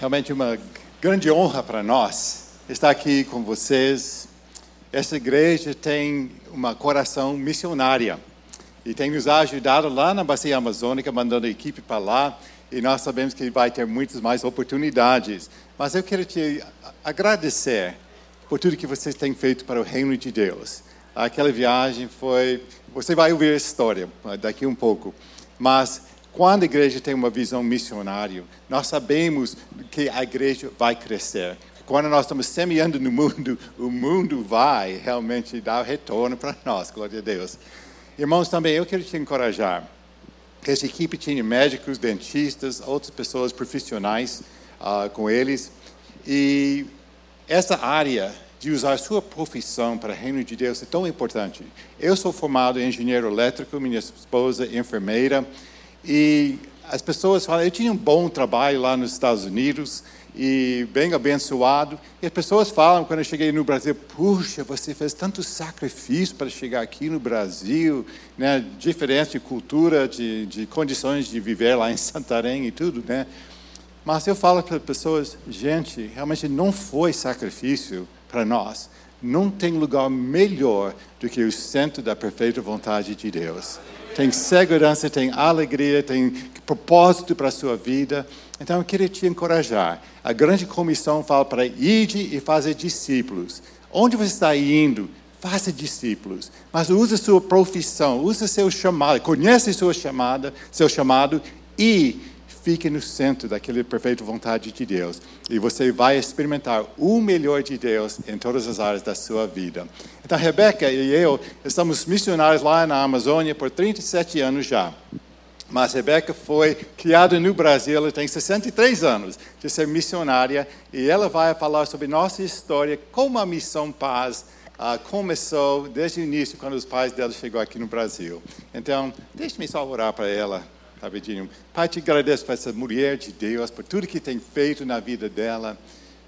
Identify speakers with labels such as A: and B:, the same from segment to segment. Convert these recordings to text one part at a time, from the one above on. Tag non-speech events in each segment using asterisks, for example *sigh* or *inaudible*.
A: Realmente uma grande honra para nós estar aqui com vocês. Essa igreja tem uma coração missionária e tem nos ajudado lá na Bacia Amazônica, mandando a equipe para lá. E nós sabemos que vai ter muitas mais oportunidades. Mas eu quero te agradecer por tudo que vocês têm feito para o reino de Deus. Aquela viagem foi. Você vai ouvir a história daqui um pouco. Mas quando a igreja tem uma visão missionária, nós sabemos que a igreja vai crescer. Quando nós estamos semeando no mundo, o mundo vai realmente dar retorno para nós, glória a Deus. Irmãos, também eu quero te encorajar. Essa equipe tinha médicos, dentistas, outras pessoas profissionais uh, com eles. E essa área de usar sua profissão para o reino de Deus é tão importante. Eu sou formado em engenheiro elétrico, minha esposa enfermeira. E as pessoas falam, eu tinha um bom trabalho lá nos Estados Unidos e bem abençoado. E as pessoas falam, quando eu cheguei no Brasil, puxa, você fez tanto sacrifício para chegar aqui no Brasil, né? diferença de cultura, de, de condições de viver lá em Santarém e tudo, né? Mas eu falo para as pessoas, gente, realmente não foi sacrifício para nós. Não tem lugar melhor do que o centro da perfeita vontade de Deus tem segurança, tem alegria, tem propósito para a sua vida. Então eu queria te encorajar. A grande comissão fala para ir e fazer discípulos. Onde você está indo, faça discípulos. Mas use sua profissão, use seu chamado, conhece sua chamada, seu chamado e fique no centro daquela perfeita vontade de Deus. E você vai experimentar o melhor de Deus em todas as áreas da sua vida. Então, Rebeca e eu estamos missionários lá na Amazônia por 37 anos já. Mas Rebeca foi criada no Brasil, ela tem 63 anos de ser missionária e ela vai falar sobre nossa história, como a Missão Paz uh, começou desde o início, quando os pais dela chegou aqui no Brasil. Então, deixe-me só orar para ela rapidinho. Pai, te agradeço por essa mulher de Deus, por tudo que tem feito na vida dela,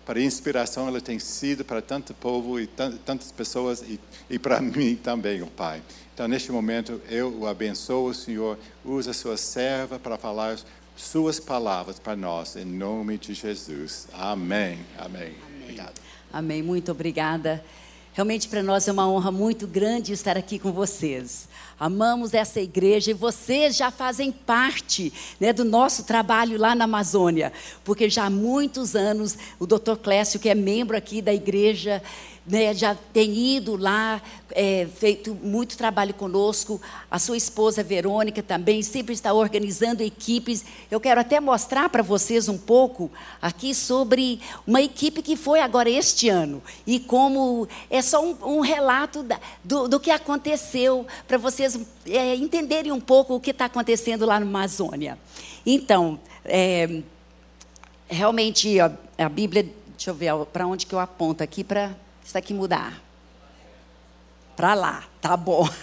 A: para a inspiração ela tem sido para tanto povo e tantas pessoas e, e para *laughs* mim também, Pai. Então, neste momento, eu o abençoo, Senhor. Usa a sua serva para falar suas palavras para nós, em nome de Jesus. Amém. Amém. Amém.
B: Obrigado. Amém. Muito obrigada. Realmente para nós é uma honra muito grande estar aqui com vocês. Amamos essa igreja e vocês já fazem parte né, do nosso trabalho lá na Amazônia, porque já há muitos anos o Dr. Clécio, que é membro aqui da igreja, né, já tem ido lá, é, feito muito trabalho conosco. A sua esposa Verônica também sempre está organizando equipes. Eu quero até mostrar para vocês um pouco aqui sobre uma equipe que foi agora este ano e como é só um, um relato da, do, do, que aconteceu para vocês é, entenderem um pouco o que está acontecendo lá na Amazônia. Então, é, realmente a, a Bíblia, deixa eu ver para onde que eu aponto aqui para isso aqui mudar. Para lá, tá bom. *laughs*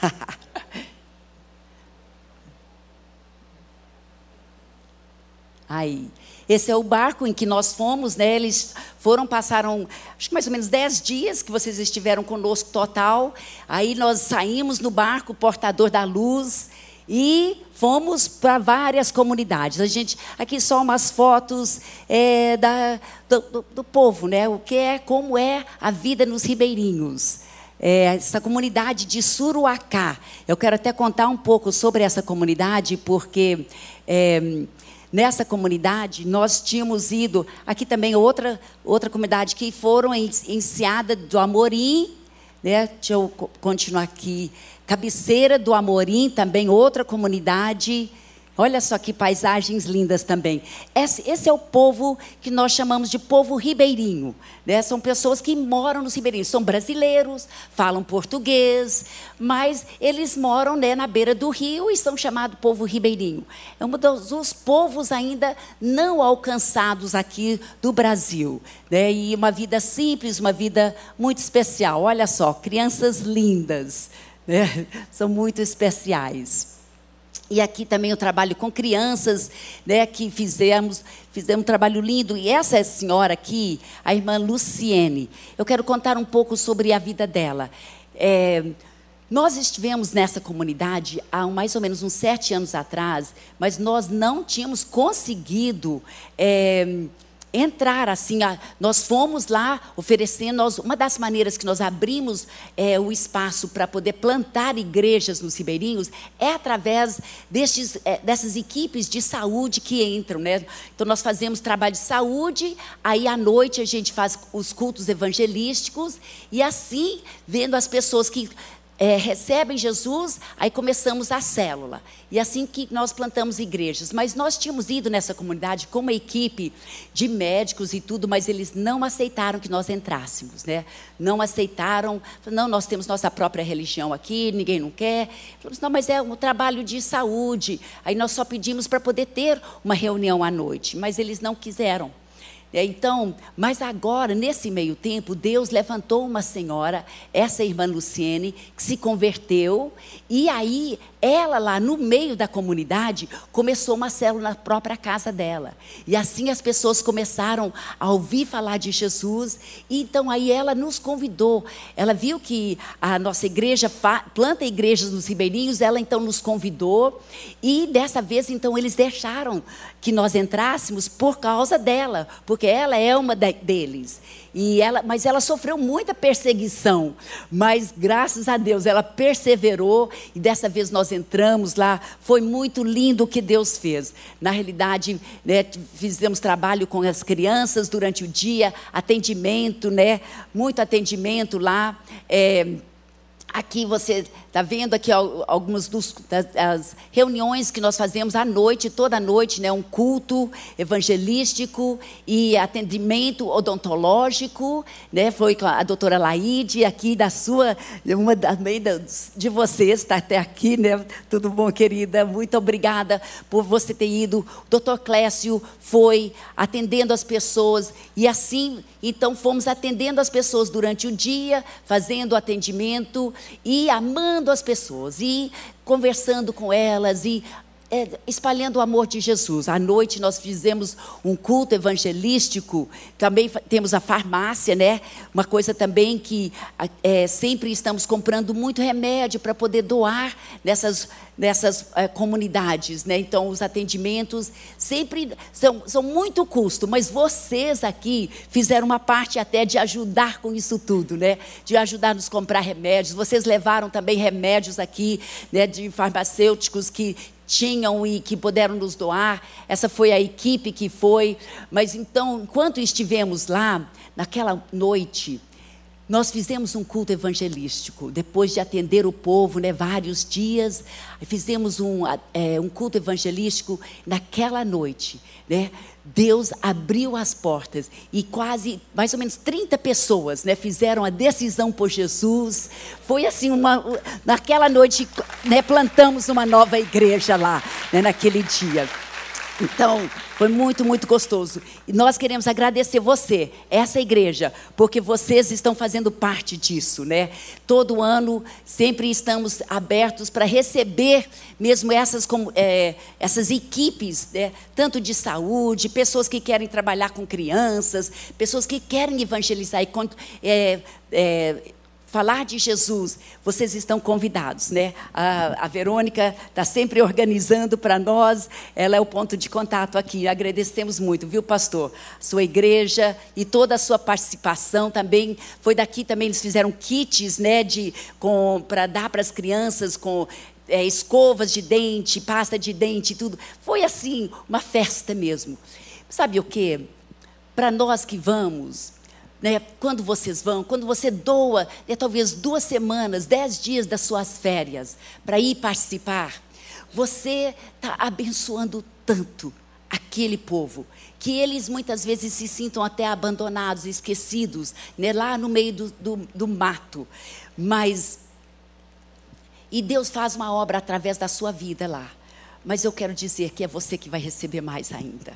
B: Aí, esse é o barco em que nós fomos, né? Eles foram, passaram, acho que mais ou menos 10 dias que vocês estiveram conosco total. Aí nós saímos no barco, portador da luz, e fomos para várias comunidades. A gente aqui só umas fotos é, da, do, do, do, povo, né? O que é, como é a vida nos ribeirinhos. É, essa comunidade de Suruacá. Eu quero até contar um pouco sobre essa comunidade, porque é, nessa comunidade nós tínhamos ido aqui também outra outra comunidade que foram em, do Amorim, né? Deixa eu continuar aqui. Cabeceira do Amorim, também outra comunidade. Olha só que paisagens lindas também. Esse, esse, é o povo que nós chamamos de povo ribeirinho. Né? São pessoas que moram nos ribeirinhos. São brasileiros, falam português, mas eles moram né, na beira do rio e são chamados povo ribeirinho. É um dos, povos ainda não alcançados aqui do Brasil. Né? E uma vida simples, uma vida muito especial. Olha só, crianças lindas né? *laughs* são muito especiais. E aqui também eu trabalho com crianças, né, que fizemos, fizemos um trabalho lindo. E essa senhora aqui, a irmã Luciene, eu quero contar um pouco sobre a vida dela. É, nós estivemos nessa comunidade há mais ou menos uns sete anos atrás, mas nós não tínhamos conseguido é, entrar assim. A, nós fomos lá oferecendo, nós, uma das maneiras que nós abrimos é, o espaço para poder plantar igrejas nos ribeirinhos é através destes, é, dessas equipes de saúde que entram. Né? Então nós fazemos trabalho de saúde, aí à noite a gente faz os cultos evangelísticos e assim, vendo as pessoas que é, recebem Jesus, aí começamos a célula. E assim que nós plantamos igrejas. Mas nós tínhamos ido nessa comunidade com uma equipe de médicos e tudo, mas eles não aceitaram que nós entrássemos, né? Não aceitaram, não, nós temos nossa própria religião aqui, ninguém não quer. Falamos, não, mas é um trabalho de saúde. Aí nós só pedimos para poder ter uma reunião à noite, mas eles não quiseram. É, então, mas agora, nesse meio tempo, Deus levantou uma senhora, essa irmã Luciene, que se converteu, e aí ela lá no meio da comunidade começou uma célula na própria casa dela. E assim as pessoas começaram a ouvir falar de Jesus, e então aí ela nos convidou. Ela viu que a nossa igreja planta igrejas nos ribeirinhos, ela então nos convidou, e dessa vez então eles deixaram que nós entrássemos por causa dela, porque ela é uma deles. E ela, mas ela sofreu muita perseguição, mas graças a Deus ela perseverou e dessa vez nós entramos lá. Foi muito lindo o que Deus fez. Na realidade, né, fizemos trabalho com as crianças durante o dia, atendimento, né, muito atendimento lá. É, Aqui você está vendo aqui algumas das reuniões que nós fazemos à noite, toda noite, né? um culto evangelístico e atendimento odontológico. Né? Foi com a doutora Laide, aqui da sua, uma da, de vocês, está até aqui, né? Tudo bom, querida? Muito obrigada por você ter ido. O doutor Clécio foi atendendo as pessoas e assim, então fomos atendendo as pessoas durante o dia, fazendo atendimento e amando as pessoas, e conversando com elas, e é, espalhando o amor de Jesus. À noite nós fizemos um culto evangelístico, também temos a farmácia, né? Uma coisa também que é, sempre estamos comprando muito remédio para poder doar nessas, nessas é, comunidades, né? Então os atendimentos sempre são, são muito custo, mas vocês aqui fizeram uma parte até de ajudar com isso tudo, né? De ajudar nos comprar remédios. Vocês levaram também remédios aqui, né? De farmacêuticos que tinham e que puderam nos doar. Essa foi a equipe que foi. Mas então, enquanto estivemos lá, naquela noite, nós fizemos um culto evangelístico, depois de atender o povo, né, vários dias, fizemos um, é, um culto evangelístico naquela noite. Né, Deus abriu as portas e quase, mais ou menos 30 pessoas né, fizeram a decisão por Jesus. Foi assim, uma, naquela noite, né, plantamos uma nova igreja lá, né, naquele dia. Então, foi muito, muito gostoso. E nós queremos agradecer você, essa igreja, porque vocês estão fazendo parte disso, né? Todo ano sempre estamos abertos para receber mesmo essas, é, essas equipes, né? tanto de saúde, pessoas que querem trabalhar com crianças, pessoas que querem evangelizar e é, é, falar de Jesus, vocês estão convidados, né? A, a Verônica está sempre organizando para nós, ela é o ponto de contato aqui. Agradecemos muito, viu, pastor? Sua igreja e toda a sua participação também. Foi daqui também, eles fizeram kits, né, de, para dar para as crianças com é, escovas de dente, pasta de dente, tudo. Foi assim, uma festa mesmo. Sabe o que? Para nós que vamos, né, quando vocês vão, quando você doa, né, talvez duas semanas, dez dias das suas férias para ir participar, você está abençoando tanto aquele povo que eles muitas vezes se sintam até abandonados, esquecidos, né, lá no meio do, do, do mato. Mas e Deus faz uma obra através da sua vida lá. Mas eu quero dizer que é você que vai receber mais ainda.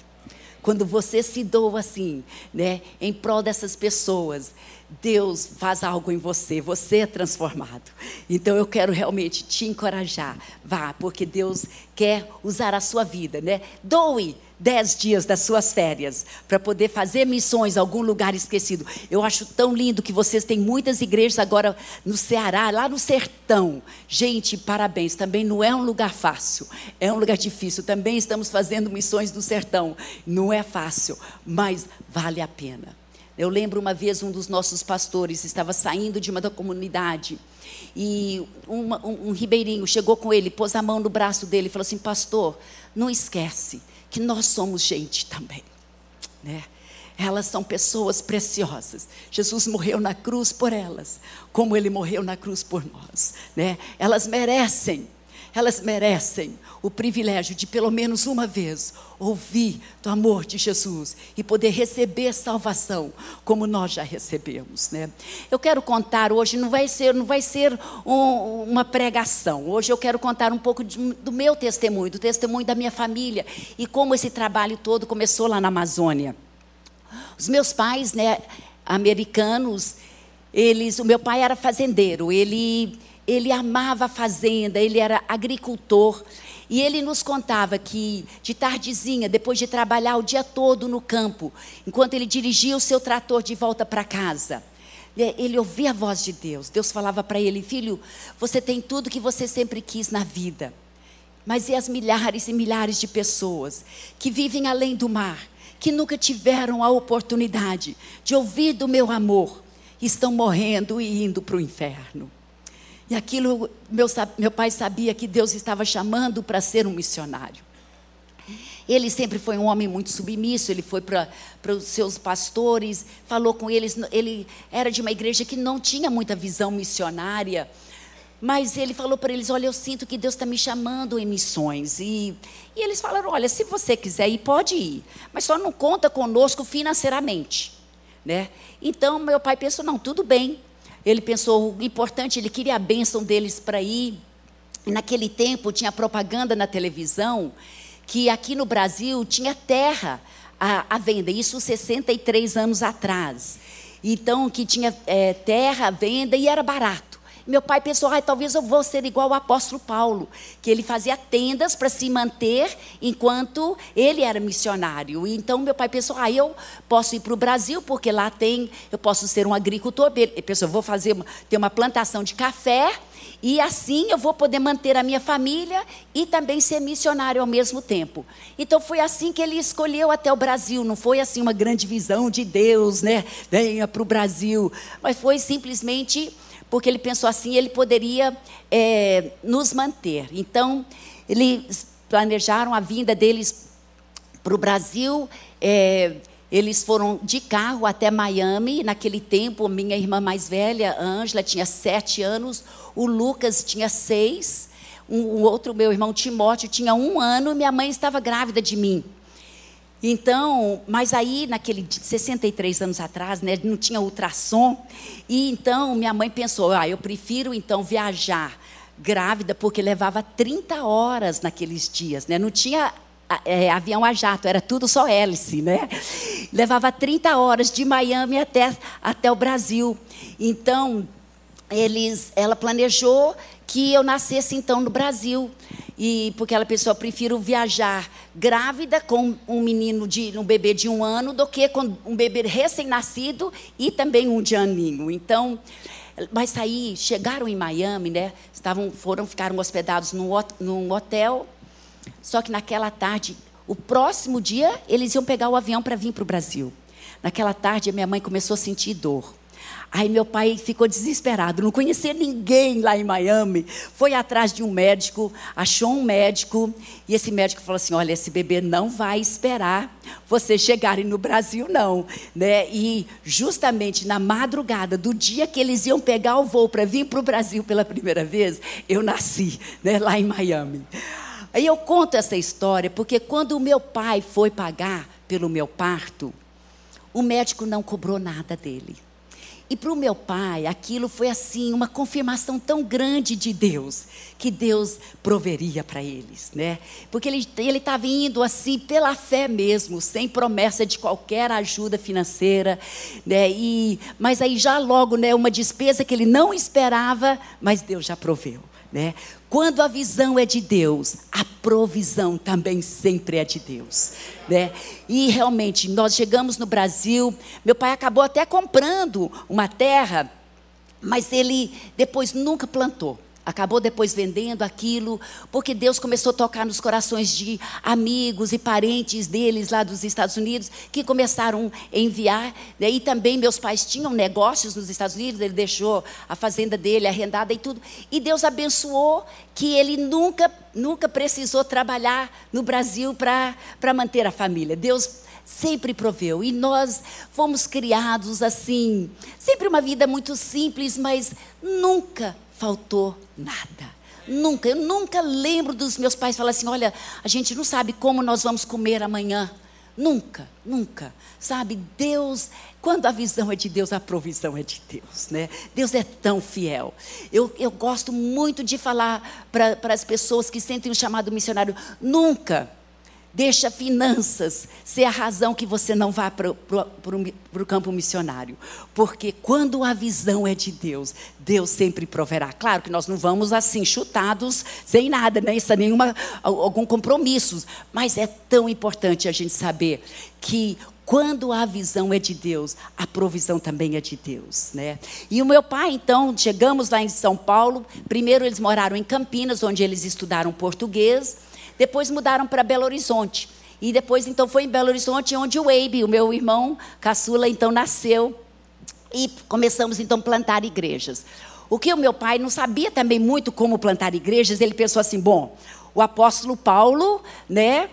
B: Quando você se doa assim, né, em prol dessas pessoas, Deus faz algo em você, você é transformado. Então eu quero realmente te encorajar. Vá, porque Deus quer usar a sua vida, né? Doe, dez dias das suas férias para poder fazer missões em algum lugar esquecido. Eu acho tão lindo que vocês têm muitas igrejas agora no Ceará, lá no sertão. Gente, parabéns. Também não é um lugar fácil, é um lugar difícil. Também estamos fazendo missões no sertão. Não é fácil, mas vale a pena. Eu lembro uma vez um dos nossos pastores estava saindo de uma da comunidade e uma, um, um ribeirinho chegou com ele, pôs a mão no braço dele e falou assim: Pastor, não esquece que nós somos gente também. Né? Elas são pessoas preciosas. Jesus morreu na cruz por elas, como ele morreu na cruz por nós. Né? Elas merecem elas merecem o privilégio de, pelo menos uma vez, ouvir do amor de Jesus e poder receber salvação, como nós já recebemos. Né? Eu quero contar hoje, não vai ser, não vai ser um, uma pregação. Hoje eu quero contar um pouco de, do meu testemunho, do testemunho da minha família e como esse trabalho todo começou lá na Amazônia. Os meus pais, né, americanos, eles, o meu pai era fazendeiro, ele ele amava a fazenda, ele era agricultor. E ele nos contava que, de tardezinha, depois de trabalhar o dia todo no campo, enquanto ele dirigia o seu trator de volta para casa, né, ele ouvia a voz de Deus. Deus falava para ele: Filho, você tem tudo que você sempre quis na vida. Mas e as milhares e milhares de pessoas que vivem além do mar, que nunca tiveram a oportunidade de ouvir do meu amor, estão morrendo e indo para o inferno? E aquilo, meu, meu pai sabia que Deus estava chamando para ser um missionário. Ele sempre foi um homem muito submisso, ele foi para os seus pastores, falou com eles. Ele era de uma igreja que não tinha muita visão missionária, mas ele falou para eles: Olha, eu sinto que Deus está me chamando em missões. E, e eles falaram: Olha, se você quiser ir, pode ir, mas só não conta conosco financeiramente. Né? Então, meu pai pensou: Não, tudo bem, ele pensou, o importante, ele queria a bênção deles para ir. Naquele tempo tinha propaganda na televisão que aqui no Brasil tinha terra à, à venda, isso 63 anos atrás. Então, que tinha é, terra à venda e era barato. Meu pai pensou, ah, talvez eu vou ser igual o apóstolo Paulo, que ele fazia tendas para se manter enquanto ele era missionário. Então meu pai pensou, ah, eu posso ir para o Brasil, porque lá tem, eu posso ser um agricultor. Ele pensou, vou fazer ter uma plantação de café e assim eu vou poder manter a minha família e também ser missionário ao mesmo tempo. Então foi assim que ele escolheu até o Brasil. Não foi assim uma grande visão de Deus, né? Venha para o Brasil. Mas foi simplesmente porque ele pensou assim, ele poderia é, nos manter. Então, eles planejaram a vinda deles para o Brasil. É, eles foram de carro até Miami. Naquele tempo, minha irmã mais velha, Ângela, tinha sete anos. O Lucas tinha seis. Um, o outro, meu irmão Timóteo, tinha um ano. Minha mãe estava grávida de mim. Então, mas aí, naquele 63 anos atrás, né, não tinha ultrassom. E então, minha mãe pensou: ah, eu prefiro então viajar grávida, porque levava 30 horas naqueles dias, né? Não tinha é, avião a jato, era tudo só hélice, né? Levava 30 horas de Miami até, até o Brasil. Então, eles, ela planejou que eu nascesse então no Brasil e porque ela pensou, prefiro viajar grávida com um menino de um bebê de um ano do que com um bebê recém-nascido e também um de aninho. Então, mas aí chegaram em Miami, né? Estavam, foram, ficaram hospedados num, num hotel. Só que naquela tarde, o próximo dia, eles iam pegar o avião para vir para o Brasil. Naquela tarde, a minha mãe começou a sentir dor. Aí meu pai ficou desesperado, não conhecia ninguém lá em Miami. Foi atrás de um médico, achou um médico, e esse médico falou assim: "Olha, esse bebê não vai esperar vocês chegarem no Brasil não", né? E justamente na madrugada do dia que eles iam pegar o voo para vir para o Brasil pela primeira vez, eu nasci, né, lá em Miami. Aí eu conto essa história porque quando o meu pai foi pagar pelo meu parto, o médico não cobrou nada dele. E para o meu pai, aquilo foi assim, uma confirmação tão grande de Deus, que Deus proveria para eles, né? Porque ele estava indo assim, pela fé mesmo, sem promessa de qualquer ajuda financeira, né? E, mas aí já logo, né, uma despesa que ele não esperava, mas Deus já proveu. Né? Quando a visão é de Deus, a provisão também sempre é de Deus. Né? E realmente, nós chegamos no Brasil, meu pai acabou até comprando uma terra, mas ele depois nunca plantou. Acabou depois vendendo aquilo, porque Deus começou a tocar nos corações de amigos e parentes deles lá dos Estados Unidos, que começaram a enviar. Né? E também meus pais tinham negócios nos Estados Unidos, ele deixou a fazenda dele arrendada e tudo. E Deus abençoou que ele nunca, nunca precisou trabalhar no Brasil para manter a família. Deus sempre proveu. E nós fomos criados assim, sempre uma vida muito simples, mas nunca faltou nada. Nunca, eu nunca lembro dos meus pais falar assim: olha, a gente não sabe como nós vamos comer amanhã. Nunca, nunca. Sabe, Deus, quando a visão é de Deus, a provisão é de Deus, né? Deus é tão fiel. Eu, eu gosto muito de falar para as pessoas que sentem o chamado missionário: nunca Deixa finanças ser a razão que você não vá para o campo missionário. Porque quando a visão é de Deus, Deus sempre proverá. Claro que nós não vamos assim, chutados, sem nada, né? sem nenhuma, algum compromisso. Mas é tão importante a gente saber que quando a visão é de Deus, a provisão também é de Deus, né? E o meu pai, então, chegamos lá em São Paulo. Primeiro eles moraram em Campinas, onde eles estudaram português. Depois mudaram para Belo Horizonte. E depois, então, foi em Belo Horizonte onde o Abe, o meu irmão caçula, então nasceu. E começamos, então, a plantar igrejas. O que o meu pai não sabia também muito como plantar igrejas, ele pensou assim: bom, o apóstolo Paulo, né?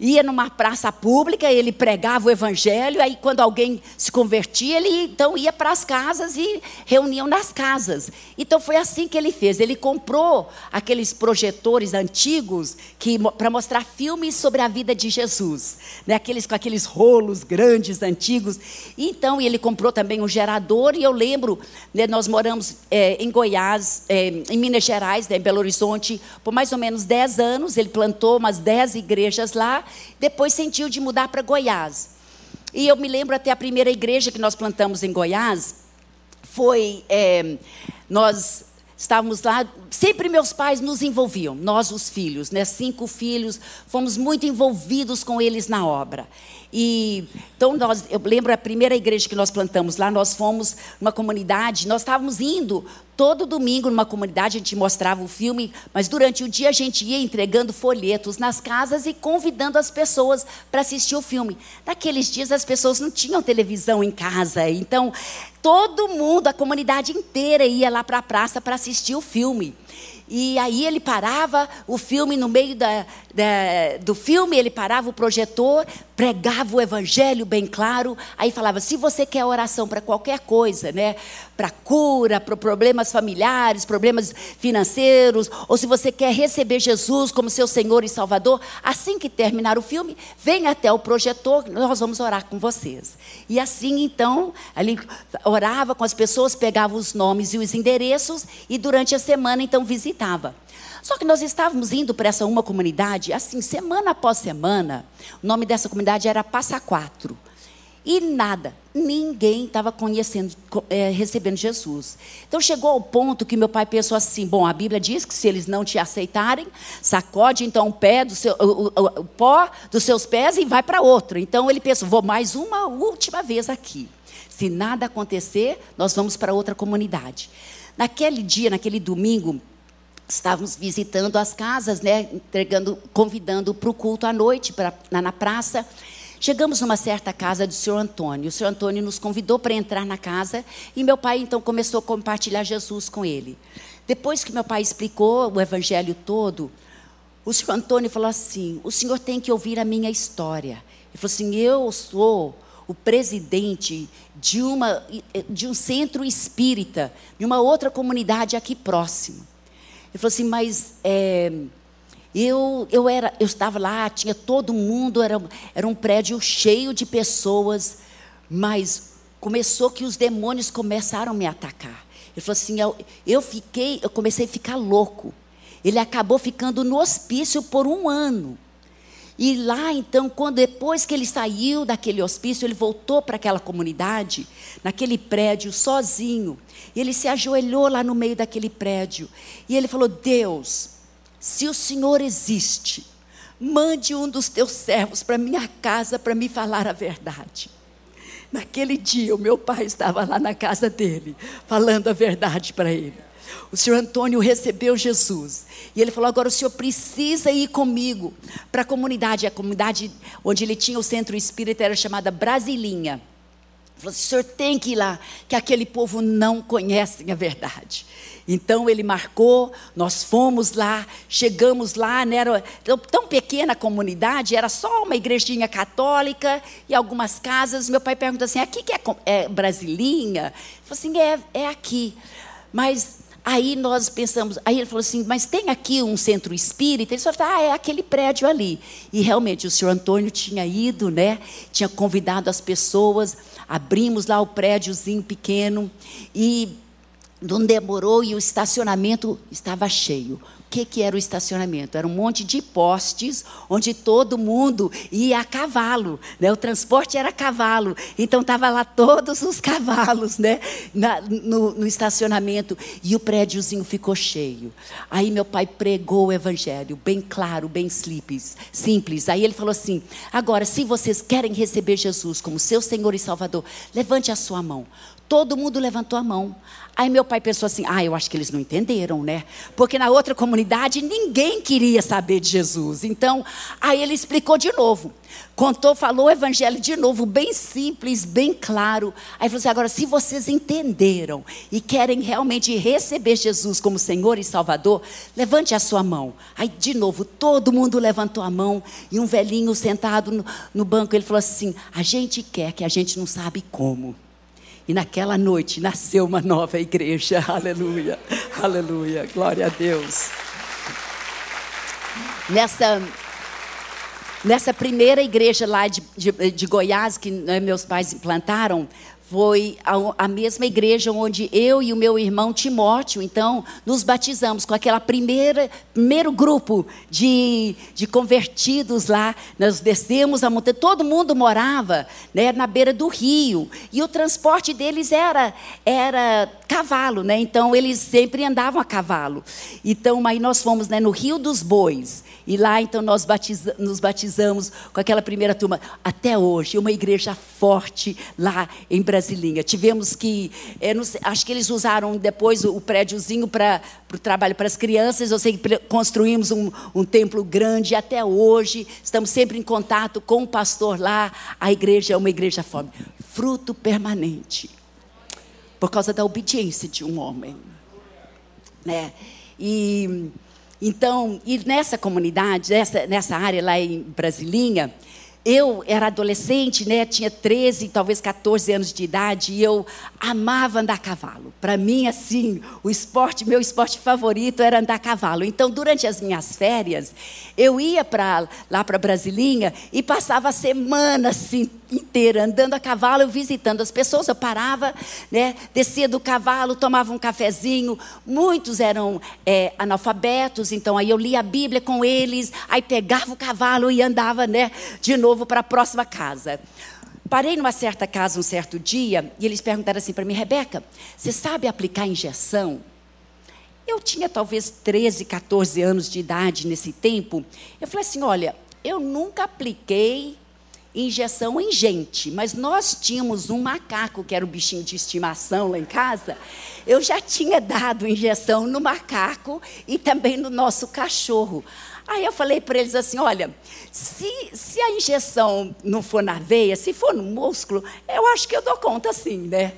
B: Ia numa praça pública, ele pregava o evangelho, aí quando alguém se convertia, ele então ia para as casas e reuniam nas casas. Então foi assim que ele fez. Ele comprou aqueles projetores antigos que para mostrar filmes sobre a vida de Jesus, né? aqueles com aqueles rolos grandes antigos. Então ele comprou também um gerador e eu lembro, né, nós moramos é, em Goiás, é, em Minas Gerais, né, em Belo Horizonte, por mais ou menos 10 anos. Ele plantou umas 10 igrejas lá depois sentiu de mudar para Goiás. E eu me lembro até a primeira igreja que nós plantamos em Goiás foi é, nós estávamos lá, sempre meus pais nos envolviam, nós os filhos, né, cinco filhos, fomos muito envolvidos com eles na obra. E então nós, eu lembro a primeira igreja que nós plantamos lá, nós fomos uma comunidade, nós estávamos indo todo domingo numa comunidade, a gente mostrava o filme, mas durante o dia a gente ia entregando folhetos nas casas e convidando as pessoas para assistir o filme. Naqueles dias as pessoas não tinham televisão em casa, então todo mundo, a comunidade inteira ia lá para a praça para assistir o filme. E aí ele parava o filme no meio da, da, do filme, ele parava o projetor, pregava o evangelho bem claro, aí falava: se você quer oração para qualquer coisa, né? Para cura, para problemas familiares, problemas financeiros, ou se você quer receber Jesus como seu Senhor e Salvador, assim que terminar o filme, vem até o projetor, nós vamos orar com vocês. E assim então, ali orava com as pessoas, pegava os nomes e os endereços, e durante a semana então visitava. Só que nós estávamos indo para essa uma comunidade, assim, semana após semana. O nome dessa comunidade era Passa Quatro. E nada, ninguém estava conhecendo, é, recebendo Jesus. Então chegou ao ponto que meu pai pensou assim: bom, a Bíblia diz que se eles não te aceitarem, sacode então o pé do seu, o, o, o pó dos seus pés e vai para outro. Então ele pensou: vou mais uma última vez aqui. Se nada acontecer, nós vamos para outra comunidade. Naquele dia, naquele domingo, estávamos visitando as casas, né, entregando, convidando para o culto à noite, pra, na, na praça. Chegamos numa certa casa do senhor Antônio. O senhor Antônio nos convidou para entrar na casa e meu pai então começou a compartilhar Jesus com ele. Depois que meu pai explicou o evangelho todo, o senhor Antônio falou assim: O senhor tem que ouvir a minha história. Ele falou assim: Eu sou o presidente de, uma, de um centro espírita, de uma outra comunidade aqui próximo. Ele falou assim, mas é, eu, eu, era, eu estava lá, tinha todo mundo, era, era um prédio cheio de pessoas, mas começou que os demônios começaram a me atacar. Ele falou assim, eu, eu fiquei, eu comecei a ficar louco. Ele acabou ficando no hospício por um ano. E lá, então, quando depois que ele saiu daquele hospício, ele voltou para aquela comunidade, naquele prédio, sozinho. Ele se ajoelhou lá no meio daquele prédio. E ele falou: Deus, se o Senhor existe, mande um dos teus servos para minha casa para me falar a verdade. Naquele dia, o meu pai estava lá na casa dele, falando a verdade para ele. O senhor Antônio recebeu Jesus. E ele falou: agora o senhor precisa ir comigo para a comunidade. A comunidade onde ele tinha o centro espírita era chamada Brasilinha. Falou: o senhor tem que ir lá, que aquele povo não conhece a verdade. Então ele marcou, nós fomos lá, chegamos lá, né, era tão, pequena a comunidade, era só uma igrejinha católica e algumas casas. Meu pai perguntou assim: aqui que é, é Brasilinha? Ele falou assim: é, é aqui. Mas Aí nós pensamos, aí ele falou assim, mas tem aqui um centro espírita? Ele falou, ah, é aquele prédio ali. E realmente o senhor Antônio tinha ido, né? Tinha convidado as pessoas, abrimos lá o prédiozinho pequeno e não demorou e o estacionamento estava cheio que, que era o estacionamento? Era um monte de postes onde todo mundo ia a cavalo. Né? O transporte era a cavalo. Então estava lá todos os cavalos né? Na, no, no, estacionamento. E o prédiozinho ficou cheio. Aí meu pai pregou o evangelho, bem claro, bem simples. simples. Aí ele falou assim: agora, se vocês querem receber Jesus como seu Senhor e Salvador, levante a sua mão. Todo mundo levantou a mão. Aí meu pai pensou assim: ah, eu acho que eles não entenderam, né? Porque na outra comunidade ninguém queria saber de Jesus. Então, aí ele explicou de novo. Contou, falou o evangelho de novo, bem simples, bem claro. Aí falou assim: agora, se vocês entenderam e querem realmente receber Jesus como Senhor e Salvador, levante a sua mão. Aí, de novo, todo mundo levantou a mão e um velhinho sentado no, no banco, ele falou assim: a gente quer que a gente não sabe como. E naquela noite nasceu uma nova igreja. *laughs* Aleluia. Aleluia. Glória a Deus. Nessa Nessa primeira igreja lá de, de, de Goiás, que né, meus pais implantaram, foi a, a, mesma igreja onde eu e o meu irmão Timóteo, então, nos batizamos com primeira primeiro grupo de, de convertidos lá. Nós descemos a montanha, todo mundo morava né, na beira do rio e o transporte deles era era cavalo, né? Então eles sempre andavam a cavalo. Então aí nós fomos né, no Rio dos Bois e lá então nós batiza, nos batizamos com aquela primeira turma até hoje, uma igreja forte lá em Brasilinha. Tivemos que, é, sei, acho que eles usaram depois o, o prédiozinho para o trabalho para as crianças. Eu sei que construímos um, um templo grande até hoje. Estamos sempre em contato com o pastor lá. A igreja é uma igreja forte, fruto permanente por causa da obediência de um homem. Né? E então, e nessa comunidade, nessa, nessa área lá em Brasilinha, eu era adolescente, né? Tinha 13, talvez 14 anos de idade e eu amava andar a cavalo. Para mim, assim, o esporte, meu esporte favorito era andar a cavalo. Então, durante as minhas férias, eu ia para lá para Brasilinha e passava a semana assim inteira andando a cavalo, visitando as pessoas. Eu parava, né, descia do cavalo, tomava um cafezinho. Muitos eram é, analfabetos, então aí eu lia a Bíblia com eles, aí pegava o cavalo e andava, né, de novo para a próxima casa. Parei numa certa casa um certo dia e eles perguntaram assim para mim, Rebeca, você sabe aplicar injeção? Eu tinha talvez 13, 14 anos de idade nesse tempo. Eu falei assim: olha, eu nunca apliquei injeção em gente, mas nós tínhamos um macaco que era o bichinho de estimação lá em casa. Eu já tinha dado injeção no macaco e também no nosso cachorro. Aí eu falei para eles assim: olha, se, se a injeção não for na veia, se for no músculo, eu acho que eu dou conta sim, né?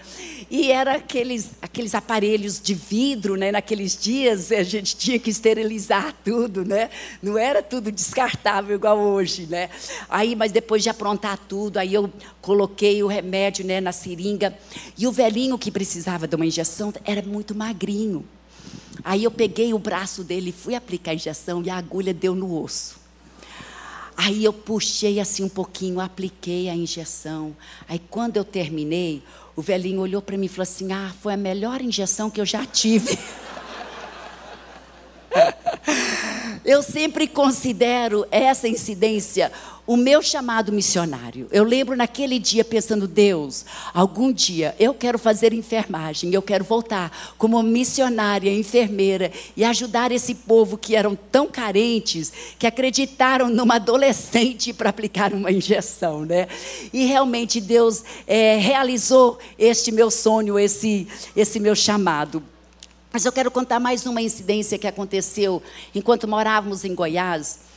B: E era aqueles, aqueles aparelhos de vidro, né? Naqueles dias a gente tinha que esterilizar tudo, né? Não era tudo descartável igual hoje, né? Aí, mas depois de aprontar tudo, aí eu coloquei o remédio né, na seringa. E o velhinho que precisava de uma injeção era muito magrinho. Aí eu peguei o braço dele fui aplicar a injeção e a agulha deu no osso. Aí eu puxei assim um pouquinho, apliquei a injeção. Aí quando eu terminei, o velhinho olhou para mim e falou assim: Ah, foi a melhor injeção que eu já tive. *laughs* eu sempre considero essa incidência o meu chamado missionário. Eu lembro naquele dia pensando, Deus, algum dia eu quero fazer enfermagem, eu quero voltar como missionária, enfermeira e ajudar esse povo que eram tão carentes que acreditaram numa adolescente para aplicar uma injeção, né? E realmente Deus é, realizou este meu sonho, esse, esse meu chamado. Mas eu quero contar mais uma incidência que aconteceu enquanto morávamos em Goiás.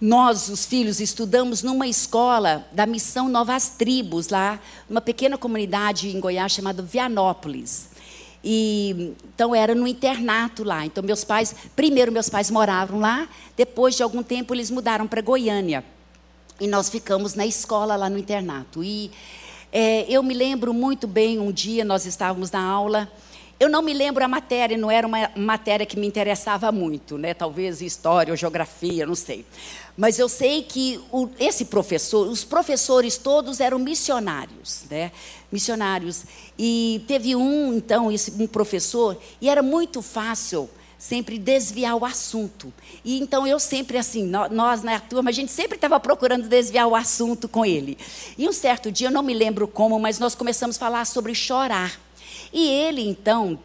B: Nós, os filhos, estudamos numa escola da Missão Novas Tribos, lá, uma pequena comunidade em Goiás chamada Vianópolis. E, então era no internato lá. Então meus pais, primeiro meus pais moravam lá, depois de algum tempo eles mudaram para Goiânia. E nós ficamos na escola lá no internato. E é, eu me lembro muito bem, um dia nós estávamos na aula eu não me lembro a matéria, não era uma matéria que me interessava muito, né? Talvez história ou geografia, não sei. Mas eu sei que o, esse professor, os professores todos eram missionários, né? Missionários. E teve um, então, esse, um professor, e era muito fácil sempre desviar o assunto. E então eu sempre assim, nós na turma, a gente sempre estava procurando desviar o assunto com ele. E um certo dia, eu não me lembro como, mas nós começamos a falar sobre chorar. E ele, então,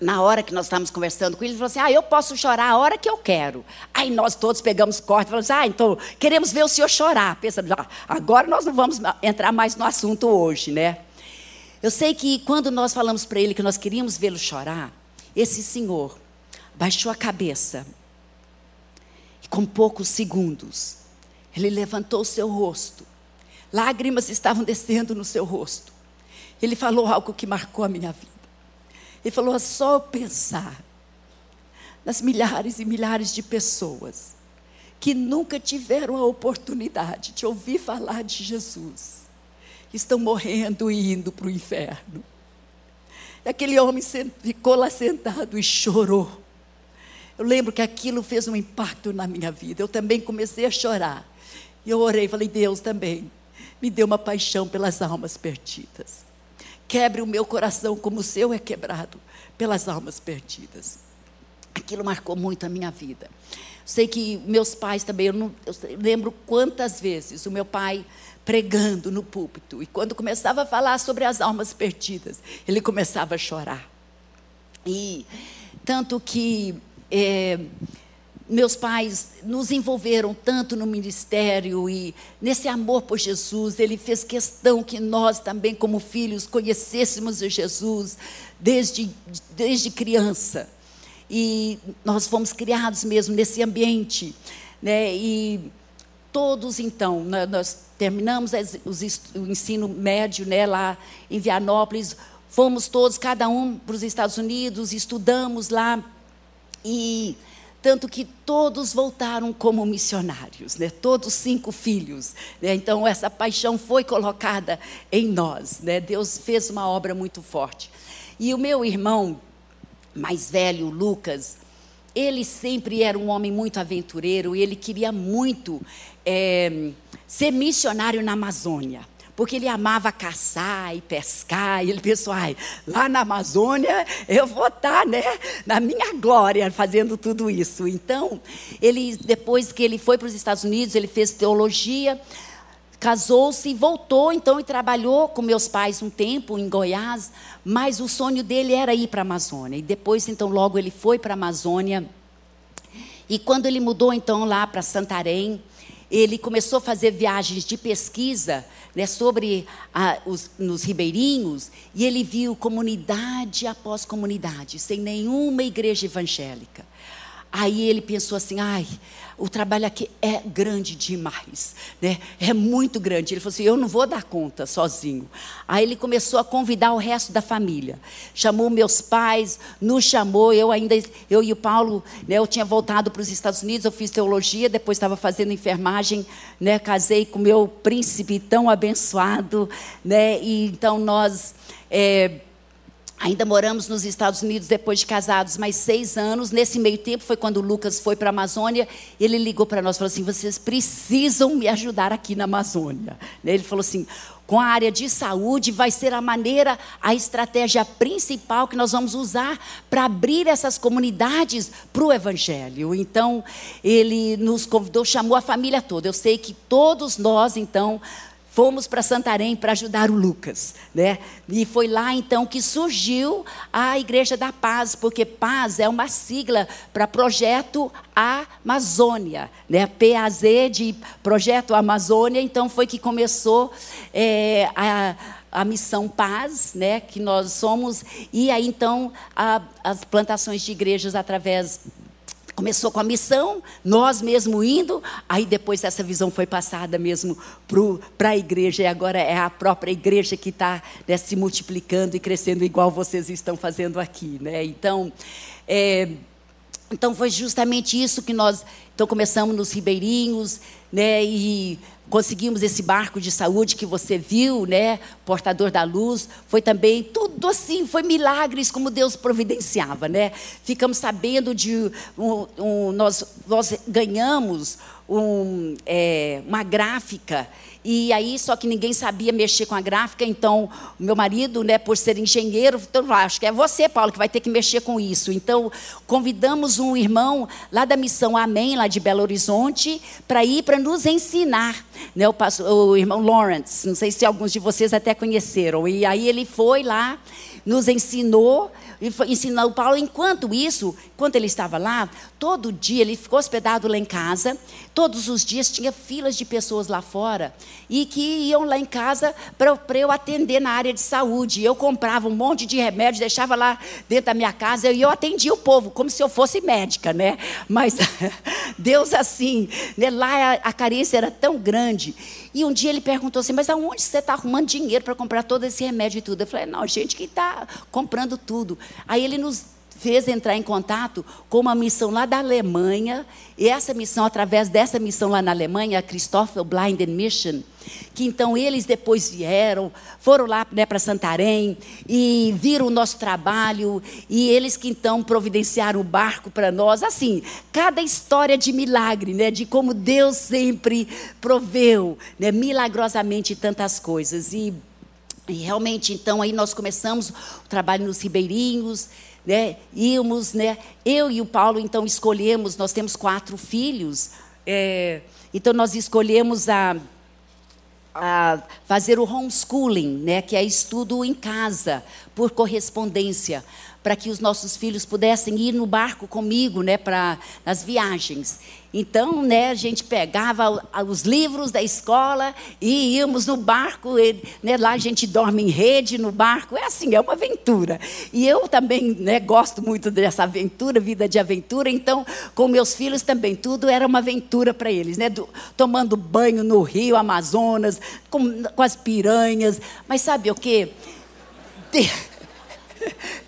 B: na hora que nós estávamos conversando com ele, ele falou assim: Ah, eu posso chorar a hora que eu quero. Aí nós todos pegamos corte e falamos: Ah, então queremos ver o senhor chorar. Pensamos, ah, agora nós não vamos entrar mais no assunto hoje, né? Eu sei que quando nós falamos para ele que nós queríamos vê-lo chorar, esse senhor baixou a cabeça e, com poucos segundos, ele levantou o seu rosto. Lágrimas estavam descendo no seu rosto. Ele falou algo que marcou a minha vida. Ele falou: é só pensar nas milhares e milhares de pessoas que nunca tiveram a oportunidade de ouvir falar de Jesus, estão morrendo e indo para o inferno. E aquele homem ficou lá sentado e chorou. Eu lembro que aquilo fez um impacto na minha vida. Eu também comecei a chorar. E eu orei, falei: Deus também me deu uma paixão pelas almas perdidas. Quebre o meu coração como o seu é quebrado pelas almas perdidas. Aquilo marcou muito a minha vida. Sei que meus pais também, eu, não, eu lembro quantas vezes o meu pai pregando no púlpito, e quando começava a falar sobre as almas perdidas, ele começava a chorar. E tanto que é, meus pais nos envolveram tanto no ministério e nesse amor por Jesus, ele fez questão que nós também, como filhos, conhecêssemos Jesus desde, desde criança. E nós fomos criados mesmo nesse ambiente. Né? E todos, então, nós terminamos o ensino médio né, lá em Vianópolis, fomos todos, cada um para os Estados Unidos, estudamos lá. E tanto que todos voltaram como missionários, né? todos cinco filhos. Né? Então, essa paixão foi colocada em nós. Né? Deus fez uma obra muito forte. E o meu irmão mais velho, Lucas, ele sempre era um homem muito aventureiro e ele queria muito é, ser missionário na Amazônia porque ele amava caçar e pescar, e ele pensou, ai, lá na Amazônia eu vou estar, né, na minha glória fazendo tudo isso. Então, ele depois que ele foi para os Estados Unidos, ele fez teologia, casou-se e voltou então e trabalhou com meus pais um tempo em Goiás, mas o sonho dele era ir para a Amazônia. E depois então logo ele foi para a Amazônia. E quando ele mudou então lá para Santarém, ele começou a fazer viagens de pesquisa né, sobre a, os, nos ribeirinhos e ele viu comunidade após comunidade, sem nenhuma igreja evangélica. Aí ele pensou assim: ai, o trabalho aqui é grande demais, né? É muito grande. Ele falou assim: eu não vou dar conta sozinho. Aí ele começou a convidar o resto da família. Chamou meus pais, nos chamou. Eu ainda, eu e o Paulo, né, eu tinha voltado para os Estados Unidos, eu fiz teologia, depois estava fazendo enfermagem, né? Casei com meu príncipe tão abençoado, né? E então nós é, Ainda moramos nos Estados Unidos depois de casados mais seis anos. Nesse meio tempo foi quando o Lucas foi para a Amazônia. Ele ligou para nós e falou assim: vocês precisam me ajudar aqui na Amazônia. Ele falou assim: com a área de saúde vai ser a maneira, a estratégia principal que nós vamos usar para abrir essas comunidades para o Evangelho. Então, ele nos convidou, chamou a família toda. Eu sei que todos nós, então, fomos para Santarém para ajudar o Lucas, né? E foi lá então que surgiu a Igreja da Paz, porque paz é uma sigla para projeto Amazônia, né? PAZ de projeto Amazônia, então foi que começou é, a a missão Paz, né, que nós somos, e aí então a, as plantações de igrejas através Começou com a missão, nós mesmo indo, aí depois essa visão foi passada mesmo para a igreja, e agora é a própria igreja que está né, se multiplicando e crescendo igual vocês estão fazendo aqui. Né? Então, é, então foi justamente isso que nós então começamos nos ribeirinhos, né, e conseguimos esse barco de saúde que você viu, né? Portador da luz. Foi também tudo assim, foi milagres como Deus providenciava, né? Ficamos sabendo de um, um, nós, nós ganhamos um, é, uma gráfica e aí, só que ninguém sabia mexer com a gráfica, então meu marido, né, por ser engenheiro, então, acho que é você, Paulo, que vai ter que mexer com isso. Então, convidamos um irmão lá da missão Amém, lá de Belo Horizonte, para ir para nos ensinar, né, o, o irmão Lawrence, não sei se alguns de vocês até conheceram. E aí ele foi lá, nos ensinou ensinar o Paulo. Enquanto isso, enquanto ele estava lá, todo dia ele ficou hospedado lá em casa. Todos os dias tinha filas de pessoas lá fora e que iam lá em casa para eu atender na área de saúde. Eu comprava um monte de remédio, deixava lá dentro da minha casa e eu atendia o povo como se eu fosse médica, né? Mas *laughs* Deus assim, né? lá a carência era tão grande. E um dia ele perguntou assim: Mas aonde você está arrumando dinheiro para comprar todo esse remédio e tudo? Eu falei: Não, gente que está comprando tudo. Aí ele nos fez entrar em contato com uma missão lá da Alemanha, e essa missão, através dessa missão lá na Alemanha, a Christoffel Blinden Mission, que então eles depois vieram, foram lá né, para Santarém e viram o nosso trabalho, e eles que então providenciaram o barco para nós. Assim, cada história de milagre, né, de como Deus sempre proveu né, milagrosamente tantas coisas. E, e realmente, então, aí nós começamos o trabalho nos ribeirinhos né, íamos, né, eu e o Paulo então escolhemos, nós temos quatro filhos, é, então nós escolhemos a, a fazer o homeschooling, né, que é estudo em casa, por correspondência, para que os nossos filhos pudessem ir no barco comigo, né, para nas viagens. Então, né, a gente pegava os livros da escola e íamos no barco, e, né, lá a gente dorme em rede no barco, é assim, é uma aventura. E eu também né, gosto muito dessa aventura, vida de aventura, então, com meus filhos também, tudo era uma aventura para eles, né, do, tomando banho no rio Amazonas, com, com as piranhas, mas sabe o que?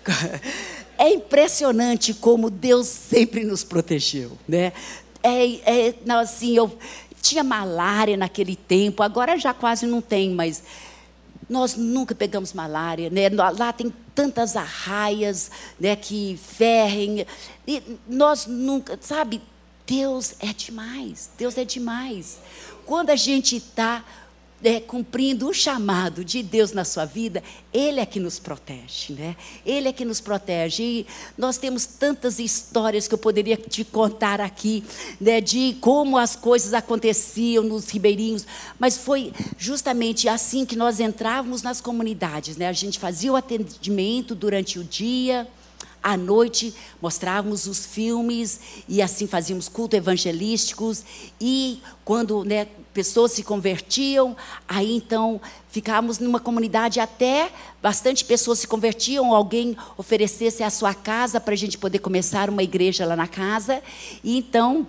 B: *laughs* É impressionante como Deus sempre nos protegeu, né? É, é, não, assim, eu tinha malária naquele tempo, agora já quase não tem, mas nós nunca pegamos malária, né? Lá tem tantas arraias, né, que ferrem, e nós nunca, sabe? Deus é demais, Deus é demais. Quando a gente está é, cumprindo o chamado de Deus na sua vida, Ele é que nos protege, né? Ele é que nos protege. E nós temos tantas histórias que eu poderia te contar aqui, né, de como as coisas aconteciam nos ribeirinhos, mas foi justamente assim que nós entrávamos nas comunidades, né? A gente fazia o atendimento durante o dia, à noite mostrávamos os filmes e assim fazíamos culto evangelísticos e quando né, pessoas se convertiam, aí então ficávamos numa comunidade até bastante pessoas se convertiam, alguém oferecesse a sua casa para a gente poder começar uma igreja lá na casa. E então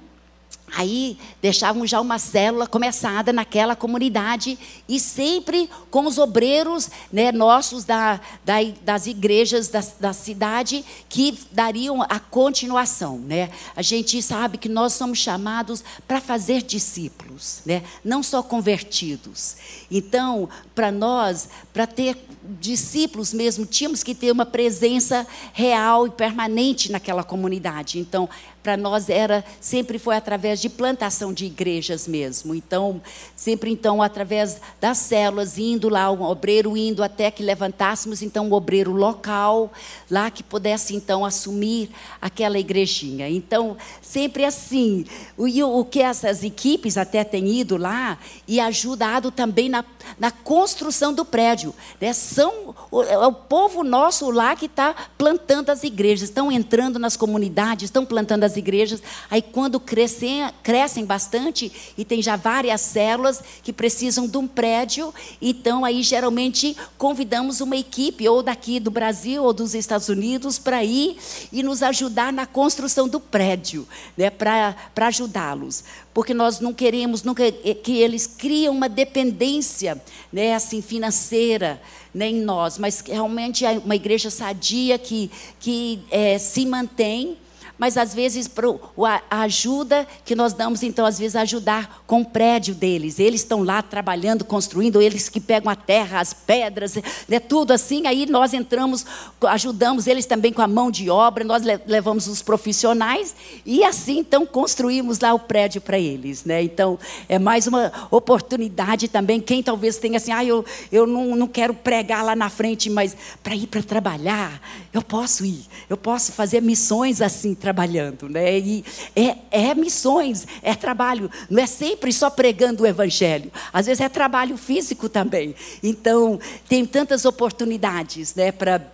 B: Aí deixavam já uma célula começada naquela comunidade e sempre com os obreiros né, nossos da, da, das igrejas da, da, cidade que dariam a continuação. Né? A gente sabe que nós somos chamados para fazer discípulos, né? não só convertidos. Então, para nós, para ter discípulos mesmo, tínhamos que ter uma presença real e permanente naquela comunidade. Então, para nós era sempre foi através de plantação de igrejas mesmo. Então, sempre então através das células indo lá um obreiro indo até que levantássemos então um obreiro local lá que pudesse então assumir aquela igrejinha. Então, sempre assim. O, o que essas equipes até têm ido lá e ajudado também na, na construção do prédio. Né? São é o povo nosso lá que está plantando as igrejas, estão entrando nas comunidades, estão plantando as igrejas. Aí, quando crescem, crescem bastante e tem já várias células que precisam de um prédio, então aí geralmente convidamos uma equipe, ou daqui do Brasil ou dos Estados Unidos, para ir e nos ajudar na construção do prédio, né, para ajudá-los porque nós não queremos nunca que eles criam uma dependência, né, assim financeira, né, em nós, mas realmente é uma igreja sadia que que é, se mantém mas às vezes pro, a ajuda que nós damos, então, às vezes, ajudar com o prédio deles. Eles estão lá trabalhando, construindo, eles que pegam a terra, as pedras, né, tudo assim. Aí nós entramos, ajudamos eles também com a mão de obra, nós levamos os profissionais e assim, então, construímos lá o prédio para eles. Né? Então, é mais uma oportunidade também. Quem talvez tenha assim, ah, eu, eu não, não quero pregar lá na frente, mas para ir para trabalhar, eu posso ir, eu posso fazer missões assim trabalhando, né? E é, é missões, é trabalho, não é sempre só pregando o evangelho. Às vezes é trabalho físico também. Então, tem tantas oportunidades, né, para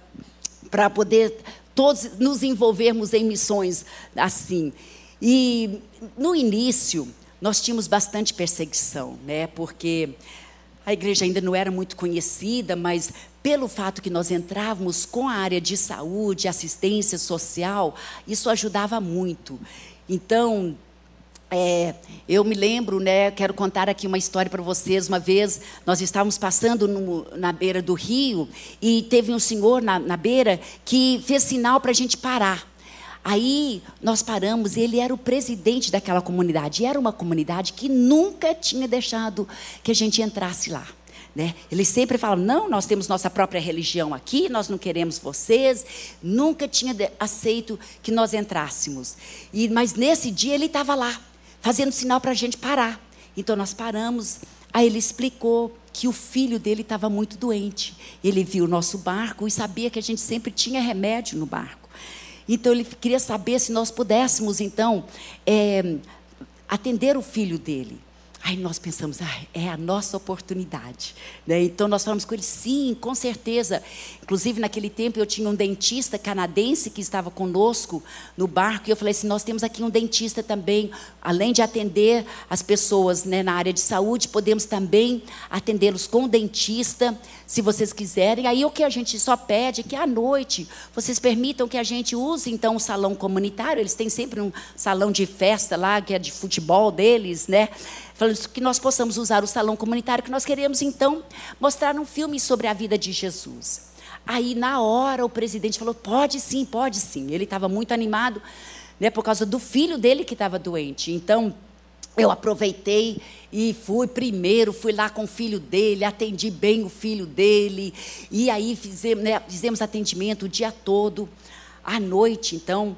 B: para poder todos nos envolvermos em missões assim. E no início, nós tínhamos bastante perseguição, né? Porque a igreja ainda não era muito conhecida, mas pelo fato que nós entrávamos com a área de saúde, assistência social, isso ajudava muito. Então, é, eu me lembro, né, quero contar aqui uma história para vocês. Uma vez nós estávamos passando no, na beira do rio e teve um senhor na, na beira que fez sinal para a gente parar. Aí nós paramos, ele era o presidente daquela comunidade. E era uma comunidade que nunca tinha deixado que a gente entrasse lá. Né? Eles sempre falam: não, nós temos nossa própria religião aqui, nós não queremos vocês. Nunca tinha aceito que nós entrássemos. E, mas nesse dia ele estava lá, fazendo sinal para a gente parar. Então nós paramos. Aí ele explicou que o filho dele estava muito doente. Ele viu o nosso barco e sabia que a gente sempre tinha remédio no barco. Então ele queria saber se nós pudéssemos, então, é, atender o filho dele. Aí nós pensamos, ah, é a nossa oportunidade. Né? Então nós falamos com ele, sim, com certeza. Inclusive naquele tempo eu tinha um dentista canadense que estava conosco no barco e eu falei assim, nós temos aqui um dentista também, além de atender as pessoas né, na área de saúde, podemos também atendê-los com o dentista, se vocês quiserem. Aí o que a gente só pede é que à noite vocês permitam que a gente use então o salão comunitário. Eles têm sempre um salão de festa lá que é de futebol deles, né? Falando que nós possamos usar o salão comunitário, que nós queremos então mostrar um filme sobre a vida de Jesus. Aí, na hora, o presidente falou: pode sim, pode sim. Ele estava muito animado, né, por causa do filho dele que estava doente. Então, eu aproveitei e fui primeiro, fui lá com o filho dele, atendi bem o filho dele. E aí fizemos, né, fizemos atendimento o dia todo. À noite, então,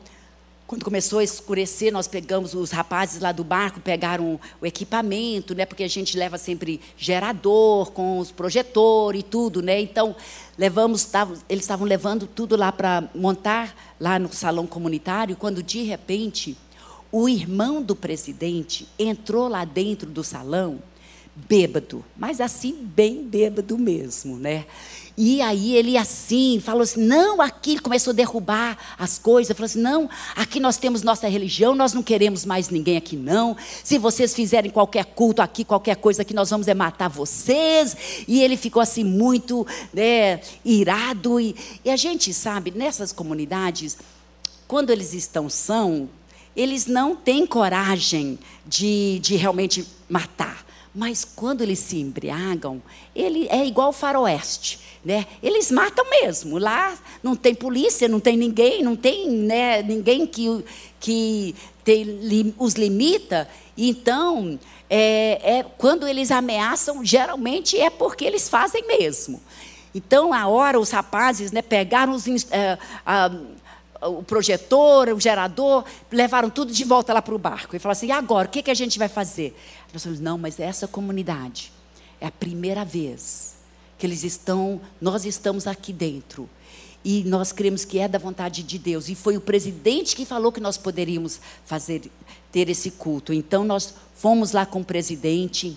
B: quando começou a escurecer, nós pegamos os rapazes lá do barco, pegaram o equipamento, né? Porque a gente leva sempre gerador com os projetores e tudo, né? Então, levamos, tavam, eles estavam levando tudo lá para montar lá no salão comunitário, quando de repente o irmão do presidente entrou lá dentro do salão, bêbado, mas assim bem bêbado mesmo, né? E aí ele assim, falou assim: não, aqui ele começou a derrubar as coisas. Falou assim: não, aqui nós temos nossa religião, nós não queremos mais ninguém aqui, não. Se vocês fizerem qualquer culto aqui, qualquer coisa aqui, nós vamos é matar vocês. E ele ficou assim, muito né, irado. E, e a gente sabe, nessas comunidades, quando eles estão são, eles não têm coragem de, de realmente matar. Mas quando eles se embriagam, ele é igual o faroeste, né? Eles matam mesmo. Lá não tem polícia, não tem ninguém, não tem né, ninguém que, que tem, os limita. Então, é, é, quando eles ameaçam, geralmente é porque eles fazem mesmo. Então, a hora, os rapazes né, pegaram os, é, a, o projetor, o gerador, levaram tudo de volta lá para o barco. E falaram assim: e agora, o que, que a gente vai fazer? Nós falamos: não, mas essa comunidade é a primeira vez que eles estão, nós estamos aqui dentro. E nós cremos que é da vontade de Deus. E foi o presidente que falou que nós poderíamos fazer, ter esse culto. Então nós fomos lá com o presidente.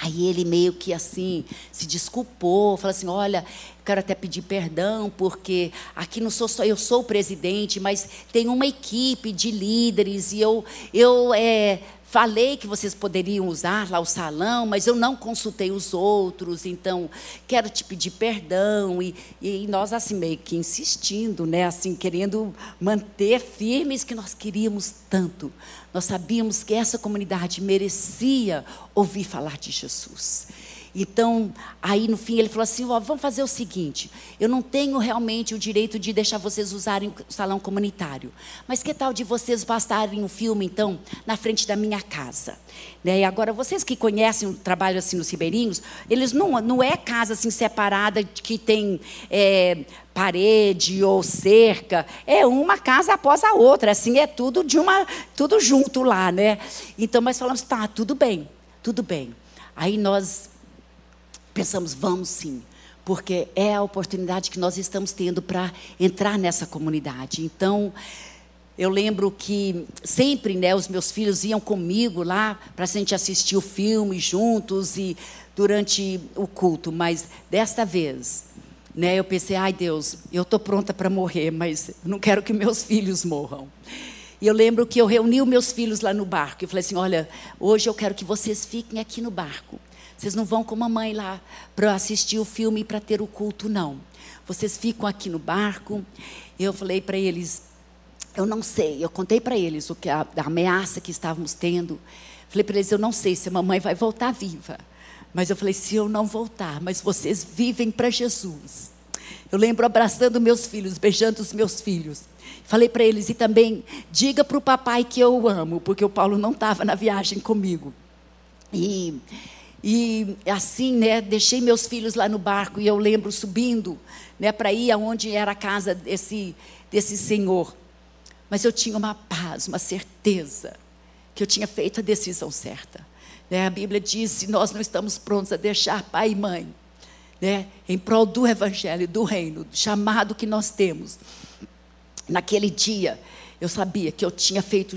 B: Aí ele meio que assim se desculpou, falou assim: olha, quero até pedir perdão, porque aqui não sou só eu sou o presidente, mas tem uma equipe de líderes e eu, eu é, Falei que vocês poderiam usar lá o salão, mas eu não consultei os outros, então quero te pedir perdão. E, e nós, assim, meio que insistindo, né? Assim, querendo manter firmes que nós queríamos tanto. Nós sabíamos que essa comunidade merecia ouvir falar de Jesus. Então, aí no fim ele falou assim: ó, vamos fazer o seguinte: eu não tenho realmente o direito de deixar vocês usarem o salão comunitário, mas que tal de vocês bastarem um filme, então, na frente da minha casa? Né? E agora, vocês que conhecem o trabalho assim nos ribeirinhos, eles não, não é casa assim separada que tem. É, parede ou cerca, é uma casa após a outra, assim é tudo de uma, tudo junto lá, né? Então, mas falamos, tá, tudo bem, tudo bem. Aí nós pensamos, vamos sim, porque é a oportunidade que nós estamos tendo para entrar nessa comunidade. Então, eu lembro que sempre, né, os meus filhos iam comigo lá para a gente assistir o filme juntos e durante o culto, mas desta vez, né, eu pensei, ai Deus, eu estou pronta para morrer, mas não quero que meus filhos morram. E eu lembro que eu reuni os meus filhos lá no barco e falei assim: olha, hoje eu quero que vocês fiquem aqui no barco. Vocês não vão com a mamãe lá para assistir o filme e para ter o culto, não. Vocês ficam aqui no barco. Eu falei para eles, eu não sei. Eu contei para eles o que a, a ameaça que estávamos tendo. Falei para eles, eu não sei se a mamãe vai voltar viva. Mas eu falei, se eu não voltar, mas vocês vivem para Jesus. Eu lembro abraçando meus filhos, beijando os meus filhos. Falei para eles, e também diga para o papai que eu o amo, porque o Paulo não estava na viagem comigo. E e assim, né, deixei meus filhos lá no barco e eu lembro subindo, né, para ir aonde era a casa desse desse senhor. Mas eu tinha uma paz, uma certeza que eu tinha feito a decisão certa. Né? A Bíblia diz: nós não estamos prontos a deixar pai e mãe, né, em prol do evangelho, do reino, do chamado que nós temos, naquele dia eu sabia que eu tinha feito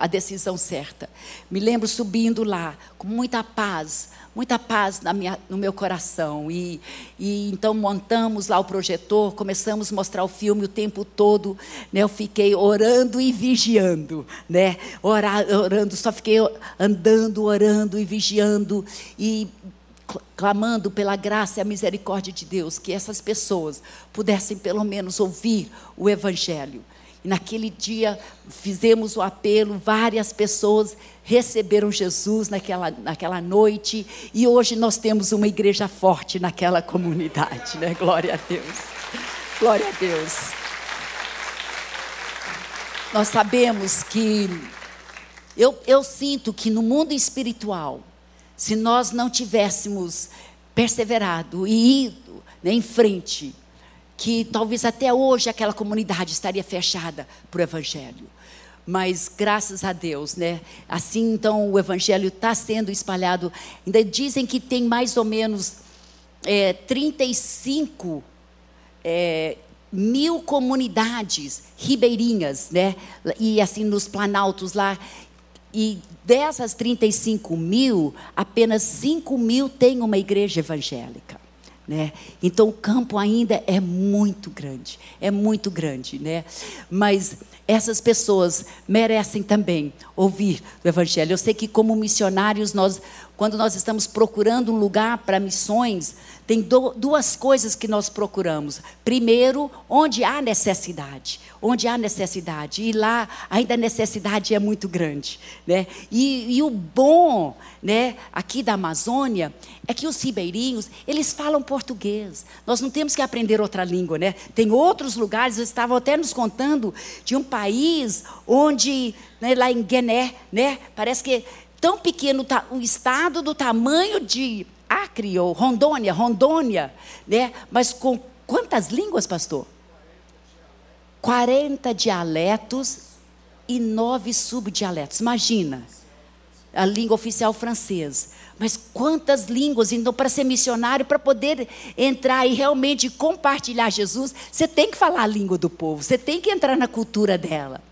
B: a, decisão certa. Me lembro subindo lá, com muita paz, muita paz minha, no meu coração. E, e, então montamos lá o projetor, começamos a mostrar o filme o tempo todo. Né? Eu fiquei orando e vigiando, né? Orar, orando, só fiquei andando, orando e vigiando e clamando pela graça e a misericórdia de Deus, que essas pessoas pudessem pelo menos ouvir o Evangelho. E naquele dia fizemos o apelo, várias pessoas receberam Jesus naquela, naquela noite, e hoje nós temos uma igreja forte naquela comunidade, né? Glória a Deus. Glória a Deus. Nós sabemos que, eu, eu sinto que no mundo espiritual, se nós não tivéssemos perseverado e ido né, em frente, que talvez até hoje aquela comunidade estaria fechada para o Evangelho. Mas graças a Deus, né? Assim então o Evangelho está sendo espalhado. Ainda dizem que tem mais ou menos é, 35 é, mil comunidades ribeirinhas, né? E assim nos planaltos lá. E dessas 35 mil, apenas 5 mil têm uma igreja evangélica. Né? Então o campo ainda é muito grande, é muito grande, né? Mas essas pessoas merecem também ouvir o evangelho. Eu sei que como missionários nós quando nós estamos procurando um lugar para missões, tem duas coisas que nós procuramos. Primeiro, onde há necessidade. Onde há necessidade. E lá ainda a necessidade é muito grande. Né? E, e o bom né, aqui da Amazônia é que os ribeirinhos, eles falam português. Nós não temos que aprender outra língua. Né? Tem outros lugares, eles estavam até nos contando de um país onde, né, lá em Guiné, né, parece que tão pequeno o estado do tamanho de Acre ou Rondônia, Rondônia, né? Mas com quantas línguas, pastor? 40 dialetos e nove subdialetos. Imagina. A língua oficial francesa. Mas quantas línguas? Então, para ser missionário, para poder entrar e realmente compartilhar Jesus, você tem que falar a língua do povo, você tem que entrar na cultura dela.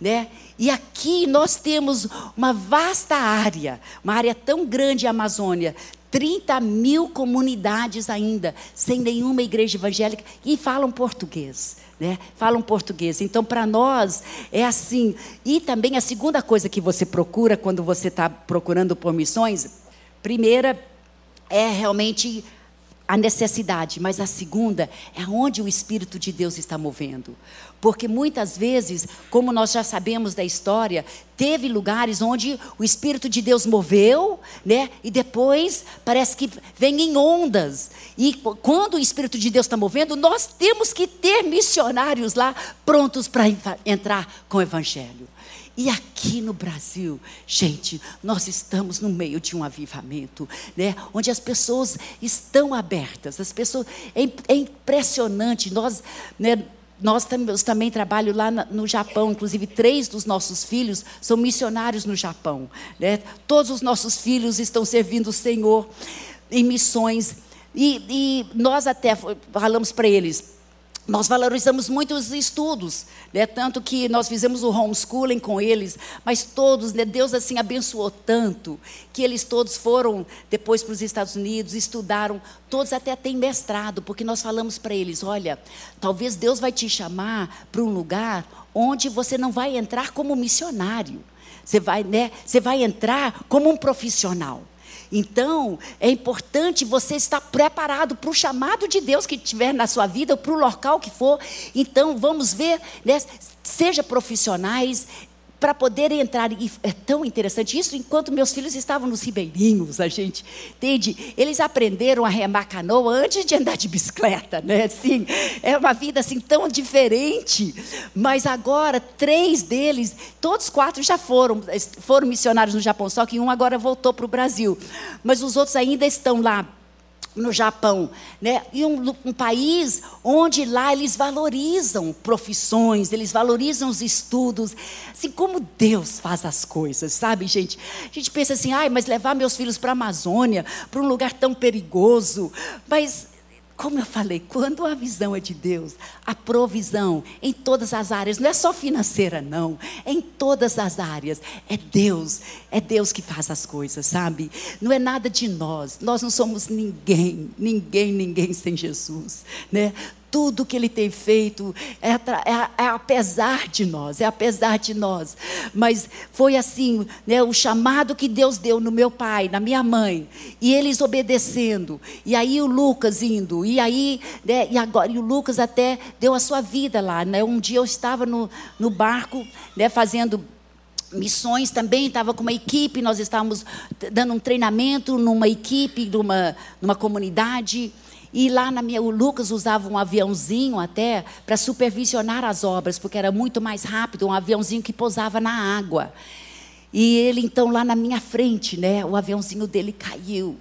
B: Né? E aqui nós temos uma vasta área, uma área tão grande, a Amazônia, 30 mil comunidades ainda, sem nenhuma igreja evangélica, e falam português. Né? Falam português. Então, para nós, é assim. E também a segunda coisa que você procura quando você está procurando por missões, primeira é realmente a necessidade, mas a segunda é onde o Espírito de Deus está movendo. Porque muitas vezes, como nós já sabemos da história, teve lugares onde o Espírito de Deus moveu, né? E depois parece que vem em ondas. E quando o Espírito de Deus está movendo, nós temos que ter missionários lá prontos para entrar com o Evangelho. E aqui no Brasil, gente, nós estamos no meio de um avivamento, né? Onde as pessoas estão abertas, as pessoas é, é impressionante. Nós, né, nós também trabalho lá no Japão, inclusive três dos nossos filhos são missionários no Japão. Né? Todos os nossos filhos estão servindo o Senhor em missões. E, e nós até falamos para eles, nós valorizamos muito os estudos, né? tanto que nós fizemos o homeschooling com eles, mas todos, né? Deus assim abençoou tanto, que eles todos foram depois para os Estados Unidos, estudaram, todos até têm mestrado, porque nós falamos para eles: olha, talvez Deus vai te chamar para um lugar onde você não vai entrar como missionário, você vai, né? você vai entrar como um profissional. Então, é importante você estar preparado para o chamado de Deus que tiver na sua vida, para o local que for. Então, vamos ver, né? seja profissionais, para poder entrar. E é tão interessante isso, enquanto meus filhos estavam nos ribeirinhos, a gente entende? Eles aprenderam a remar canoa antes de andar de bicicleta, né? Assim, é uma vida assim tão diferente. Mas agora, três deles, todos quatro já foram, foram missionários no Japão, só que um agora voltou para o Brasil. Mas os outros ainda estão lá no Japão, né? E um, um, país onde lá eles valorizam profissões, eles valorizam os estudos, assim como Deus faz as coisas, sabe, gente? A gente pensa assim, ai, mas levar meus filhos para a Amazônia, para um lugar tão perigoso, mas como eu falei, quando a visão é de Deus, a provisão em todas as áreas, não é só financeira, não, é em todas as áreas. É Deus, é Deus que faz as coisas, sabe? Não é nada de nós, nós não somos ninguém, ninguém, ninguém sem Jesus, né? Tudo que Ele tem feito é, é, é, apesar de nós, é apesar de nós. Mas foi assim, né, o chamado que Deus deu no meu pai, na minha mãe, e eles obedecendo, e aí o Lucas indo, e aí, né, e agora, e o Lucas até deu a sua vida lá. Né? Um dia eu estava no, no barco, né, fazendo missões também, estava com uma equipe, nós estávamos dando um treinamento numa equipe, numa, numa comunidade. E lá na minha, o Lucas usava um aviãozinho até para supervisionar as obras, porque era muito mais rápido, um aviãozinho que pousava na água. E ele então lá na minha frente, né, o aviãozinho dele caiu.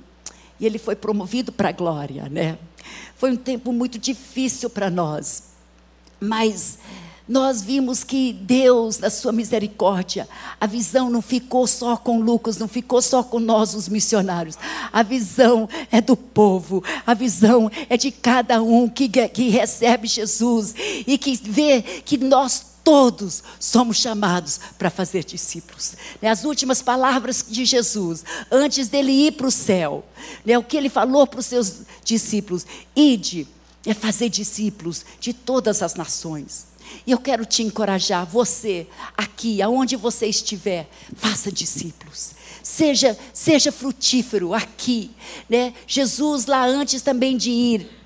B: E ele foi promovido para a glória, né? Foi um tempo muito difícil para nós. Mas nós vimos que Deus, na sua misericórdia, a visão não ficou só com Lucas, não ficou só com nós, os missionários. A visão é do povo, a visão é de cada um que, que recebe Jesus e que vê que nós todos somos chamados para fazer discípulos. Né, as últimas palavras de Jesus, antes dele ir para o céu, né, o que ele falou para os seus discípulos: ide, é fazer discípulos de todas as nações. E eu quero te encorajar, você, aqui, aonde você estiver, faça discípulos. Seja, seja frutífero aqui. Né? Jesus, lá antes também de ir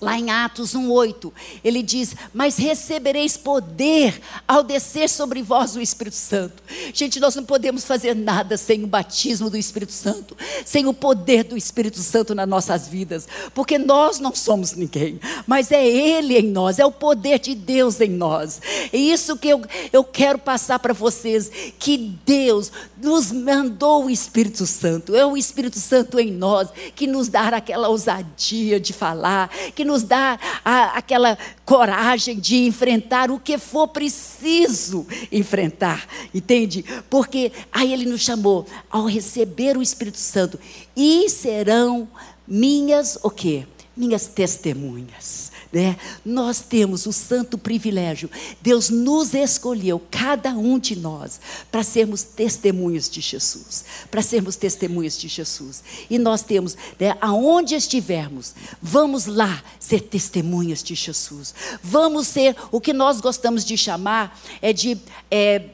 B: Lá em Atos 1,8, ele diz: Mas recebereis poder ao descer sobre vós o Espírito Santo. Gente, nós não podemos fazer nada sem o batismo do Espírito Santo, sem o poder do Espírito Santo nas nossas vidas, porque nós não somos ninguém, mas é Ele em nós, é o poder de Deus em nós. É isso que eu, eu quero passar para vocês: que Deus nos mandou o Espírito Santo, é o Espírito Santo em nós que nos dá aquela ousadia de falar que nos dá a, aquela coragem de enfrentar o que for preciso enfrentar, entende? Porque aí ele nos chamou ao receber o Espírito Santo e serão minhas o quê? Minhas testemunhas. Né? Nós temos o santo privilégio, Deus nos escolheu, cada um de nós, para sermos testemunhas de Jesus, para sermos testemunhas de Jesus. E nós temos, né, aonde estivermos, vamos lá ser testemunhas de Jesus. Vamos ser o que nós gostamos de chamar é de é,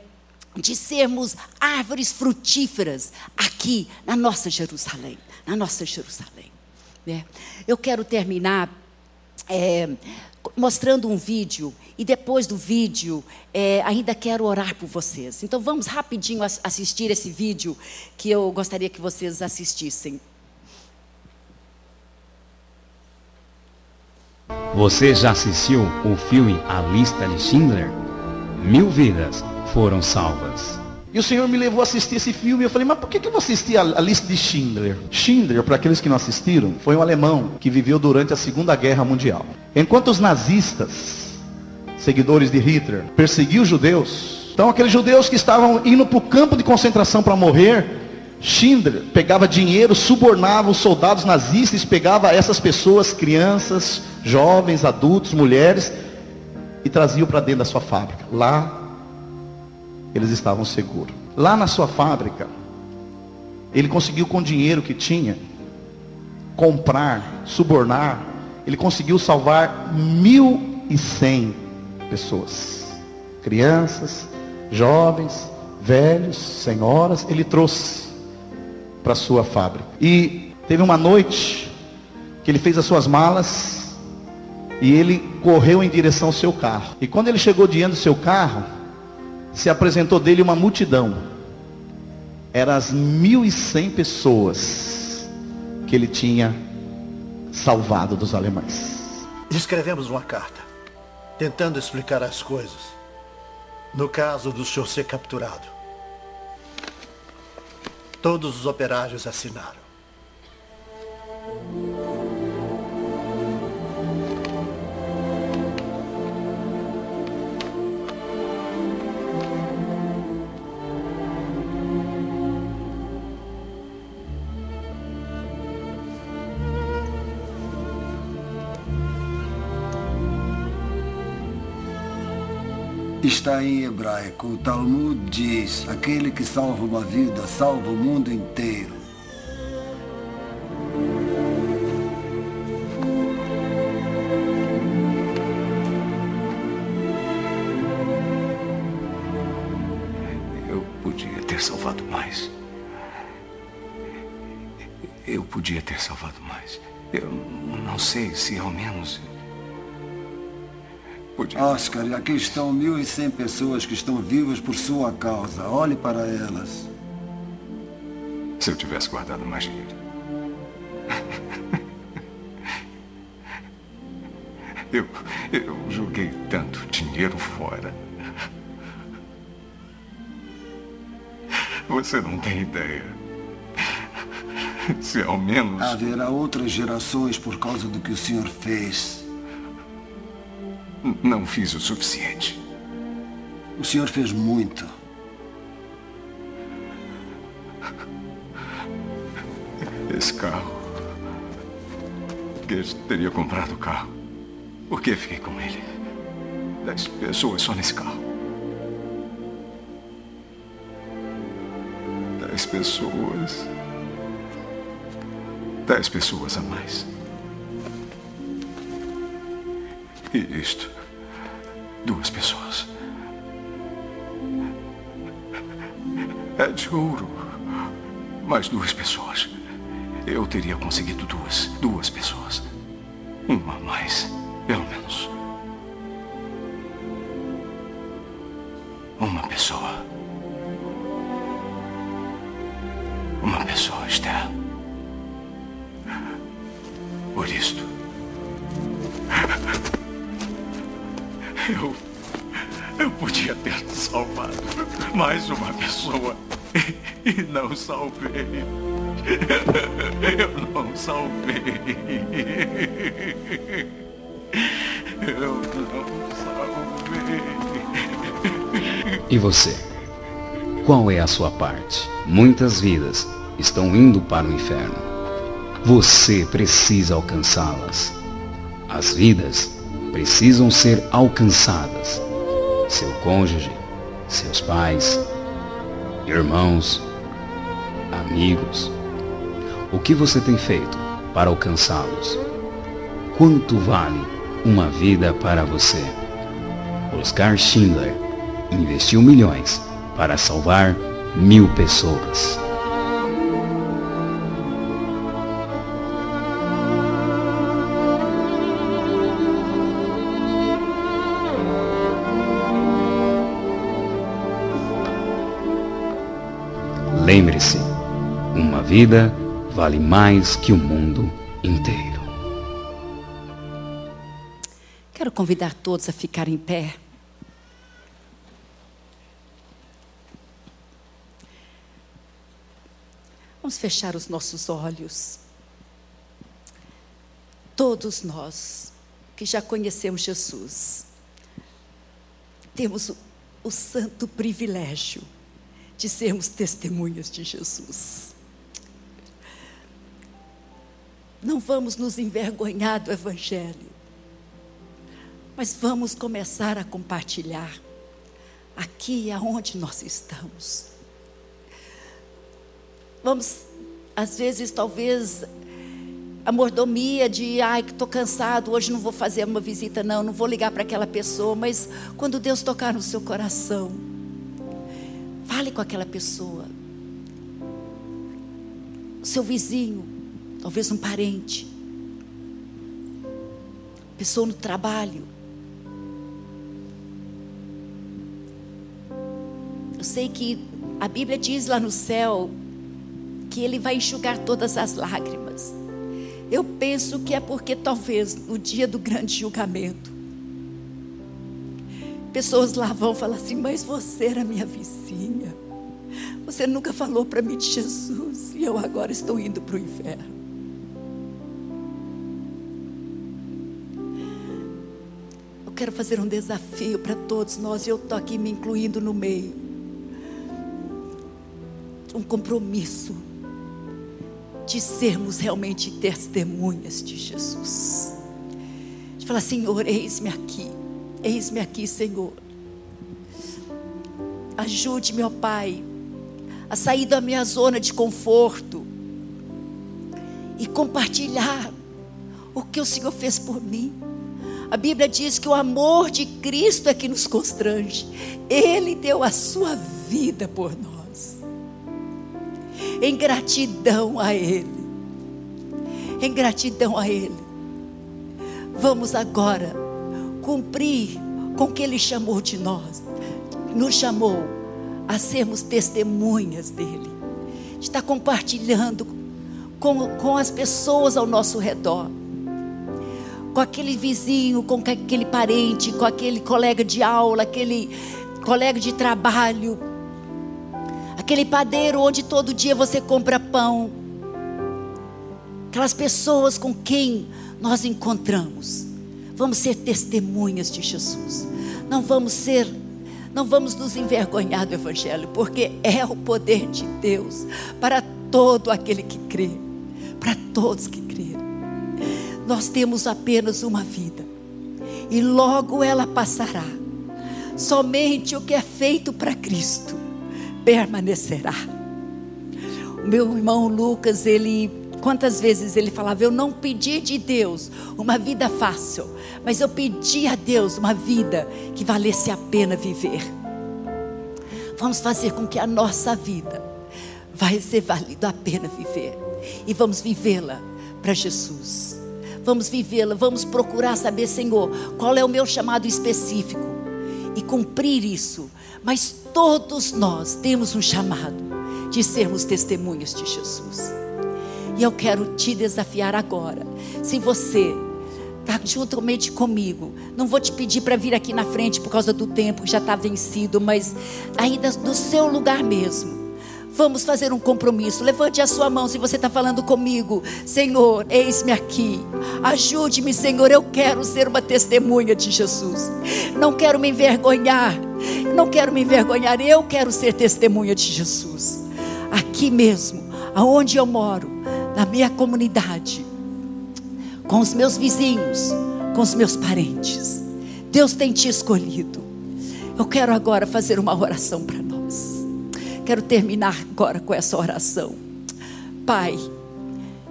B: de sermos árvores frutíferas aqui na nossa Jerusalém, na nossa Jerusalém. Né? Eu quero terminar é, mostrando um vídeo e depois do vídeo é, ainda quero orar por vocês. Então vamos rapidinho assistir esse vídeo que eu gostaria que vocês assistissem.
C: Você já assistiu o filme A Lista de Schindler? Mil vidas foram salvas.
D: E o Senhor me levou a assistir esse filme. Eu falei, mas por que, eu vou assistir a, a lista de Schindler? Schindler, para aqueles que não assistiram, foi um alemão que viveu durante a Segunda Guerra Mundial. Enquanto os nazistas, seguidores de Hitler, perseguiam os judeus, então aqueles judeus que estavam indo para o campo de concentração para morrer, Schindler pegava dinheiro, subornava os soldados nazistas, pegava essas pessoas, crianças, jovens, adultos, mulheres, e trazia para dentro da sua fábrica. Lá eles estavam seguros. Lá na sua fábrica, ele conseguiu com o dinheiro que tinha comprar, subornar, ele conseguiu salvar mil e cem pessoas, crianças, jovens, velhos, senhoras, ele trouxe para sua fábrica. E teve uma noite que ele fez as suas malas e ele correu em direção ao seu carro. E quando ele chegou diante do seu carro, se apresentou dele uma multidão. Eram as mil e cem pessoas que ele tinha salvado dos alemães.
E: Escrevemos uma carta, tentando explicar as coisas. No caso do senhor ser capturado. Todos os operários assinaram.
F: Está em hebraico. O Talmud diz: aquele que salva uma vida salva o mundo inteiro.
G: Eu podia ter salvado mais. Eu podia ter salvado mais. Eu não sei se ao menos
F: Podia. Oscar, aqui estão mil e cem pessoas que estão vivas por sua causa. Olhe para elas.
G: Se eu tivesse guardado mais dinheiro. *laughs* Eu, eu joguei tanto dinheiro fora. Você não tem ideia. Se ao menos.
F: Haverá outras gerações por causa do que o senhor fez.
G: Não fiz o suficiente.
F: O senhor fez muito.
G: Esse carro. Que teria comprado o carro. Por que fiquei com ele? Dez pessoas só nesse carro. Dez pessoas. Dez pessoas a mais. E isto duas pessoas. É de ouro. Mais duas pessoas. Eu teria conseguido duas. Duas pessoas. Uma a mais, pelo menos. Uma pessoa. Mais uma pessoa. *laughs* E não salvei. Eu não salvei. Eu não salvei.
C: E você? Qual é a sua parte? Muitas vidas estão indo para o inferno. Você precisa alcançá-las. As vidas precisam ser alcançadas. Seu cônjuge, seus pais, irmãos, amigos. O que você tem feito para alcançá-los? Quanto vale uma vida para você? Oscar Schindler investiu milhões para salvar mil pessoas. Lembre-se, uma vida vale mais que o mundo inteiro.
B: Quero convidar todos a ficar em pé. Vamos fechar os nossos olhos. Todos nós que já conhecemos Jesus, temos o, o santo privilégio de sermos testemunhas de Jesus. Não vamos nos envergonhar do Evangelho, mas vamos começar a compartilhar aqui aonde nós estamos. Vamos, às vezes, talvez, a mordomia de, ai, que estou cansado, hoje não vou fazer uma visita, não, não vou ligar para aquela pessoa, mas quando Deus tocar no seu coração, fale com aquela pessoa, seu vizinho, talvez um parente, pessoa no trabalho. Eu sei que a Bíblia diz lá no céu que Ele vai enxugar todas as lágrimas. Eu penso que é porque talvez no dia do grande julgamento, pessoas lá vão falar assim: Mas você era minha vizinha, você nunca falou para mim de Jesus, e eu agora estou indo para o inferno. Eu quero fazer um desafio para todos nós, e eu estou aqui me incluindo no meio. Um compromisso de sermos realmente testemunhas de Jesus. De falar, Senhor, eis-me aqui, eis-me aqui, Senhor. Ajude-me, ó Pai, a sair da minha zona de conforto e compartilhar o que o Senhor fez por mim. A Bíblia diz que o amor de Cristo é que nos constrange. Ele deu a sua vida por nós. Em gratidão a Ele. Em gratidão a Ele. Vamos agora cumprir com o que Ele chamou de nós. Nos chamou a sermos testemunhas dEle. De estar compartilhando com, com as pessoas ao nosso redor com aquele vizinho, com aquele parente, com aquele colega de aula, aquele colega de trabalho, aquele padeiro onde todo dia você compra pão, aquelas pessoas com quem nós encontramos. Vamos ser testemunhas de Jesus. Não vamos ser, não vamos nos envergonhar do Evangelho, porque é o poder de Deus para todo aquele que crê, para todos que creram nós temos apenas uma vida e logo ela passará. Somente o que é feito para Cristo permanecerá. O meu irmão Lucas, ele Quantas vezes ele falava: Eu não pedi de Deus uma vida fácil, mas eu pedi a Deus uma vida que valesse a pena viver. Vamos fazer com que a nossa vida vai ser valido a pena viver e vamos vivê-la para Jesus. Vamos vivê-la, vamos procurar saber, Senhor, qual é o meu chamado específico e cumprir isso. Mas todos nós temos um chamado de sermos testemunhas de Jesus. E eu quero te desafiar agora. Se você está juntamente comigo, não vou te pedir para vir aqui na frente por causa do tempo que já está vencido, mas ainda do seu lugar mesmo. Vamos fazer um compromisso. Levante a sua mão se você está falando comigo. Senhor, eis-me aqui. Ajude-me, Senhor. Eu quero ser uma testemunha de Jesus. Não quero me envergonhar. Não quero me envergonhar. Eu quero ser testemunha de Jesus. Aqui mesmo, aonde eu moro, na minha comunidade, com os meus vizinhos, com os meus parentes. Deus tem te escolhido. Eu quero agora fazer uma oração para nós. Quero terminar agora com essa oração. Pai,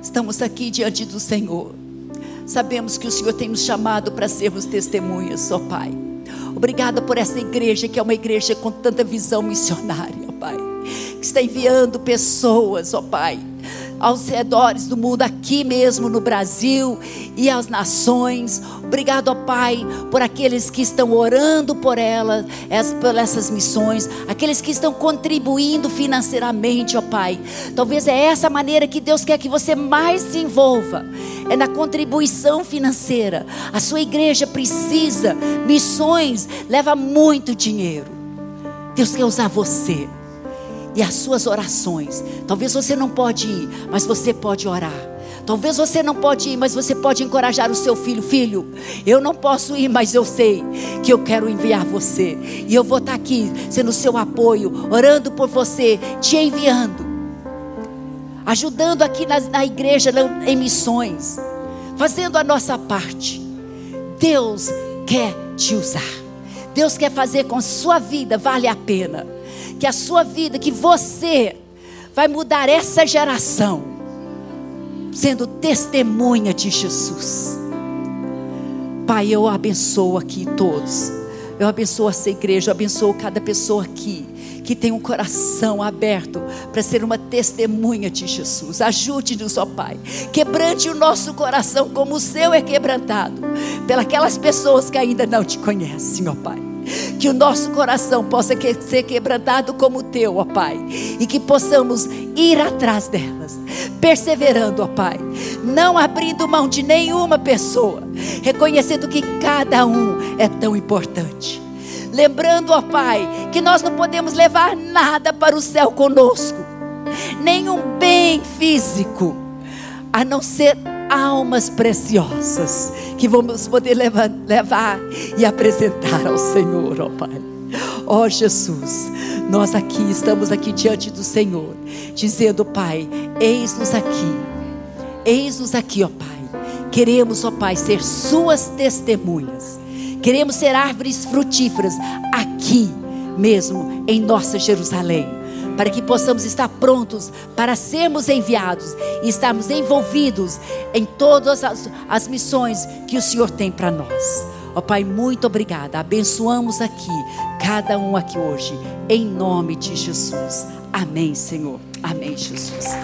B: estamos aqui diante do Senhor. Sabemos que o Senhor tem nos chamado para sermos testemunhas, ó Pai. Obrigada por essa igreja que é uma igreja com tanta visão missionária, ó Pai. Que está enviando pessoas, ó Pai aos redores do mundo, aqui mesmo no Brasil e às nações. Obrigado, ó Pai, por aqueles que estão orando por elas, por essas missões, aqueles que estão contribuindo financeiramente, ó Pai. Talvez é essa maneira que Deus quer que você mais se envolva, é na contribuição financeira. A sua igreja precisa, missões leva muito dinheiro. Deus quer usar você e as suas orações. Talvez você não pode ir, mas você pode orar. Talvez você não pode ir, mas você pode encorajar o seu filho. Filho, eu não posso ir, mas eu sei que eu quero enviar você. E eu vou estar aqui sendo seu apoio, orando por você, te enviando. Ajudando aqui na, na igreja em missões. Fazendo a nossa parte. Deus quer te usar. Deus quer fazer com sua vida, vale a pena que a sua vida, que você vai mudar essa geração, sendo testemunha de Jesus. Pai, eu abençoo aqui todos. Eu abençoo essa igreja, eu abençoo cada pessoa aqui que tem um coração aberto para ser uma testemunha de Jesus. Ajude-nos, ó Pai. Quebrante o nosso coração como o seu é quebrantado pelas pessoas que ainda não te conhecem, ó Pai. Que o nosso coração possa ser quebrantado como o teu, ó Pai. E que possamos ir atrás delas, perseverando, ó Pai. Não abrindo mão de nenhuma pessoa, reconhecendo que cada um é tão importante. Lembrando, ó Pai, que nós não podemos levar nada para o céu conosco, nenhum bem físico, a não ser almas preciosas que vamos poder levar, levar e apresentar ao Senhor, ó Pai. Ó Jesus, nós aqui estamos aqui diante do Senhor, dizendo, Pai, eis-nos aqui, eis-nos aqui, ó Pai. Queremos, ó Pai, ser Suas testemunhas, queremos ser árvores frutíferas aqui mesmo em nossa Jerusalém para que possamos estar prontos para sermos enviados e estarmos envolvidos em todas as, as missões que o Senhor tem para nós. Ó oh, Pai, muito obrigada. Abençoamos aqui, cada um aqui hoje, em nome de Jesus. Amém, Senhor. Amém, Jesus.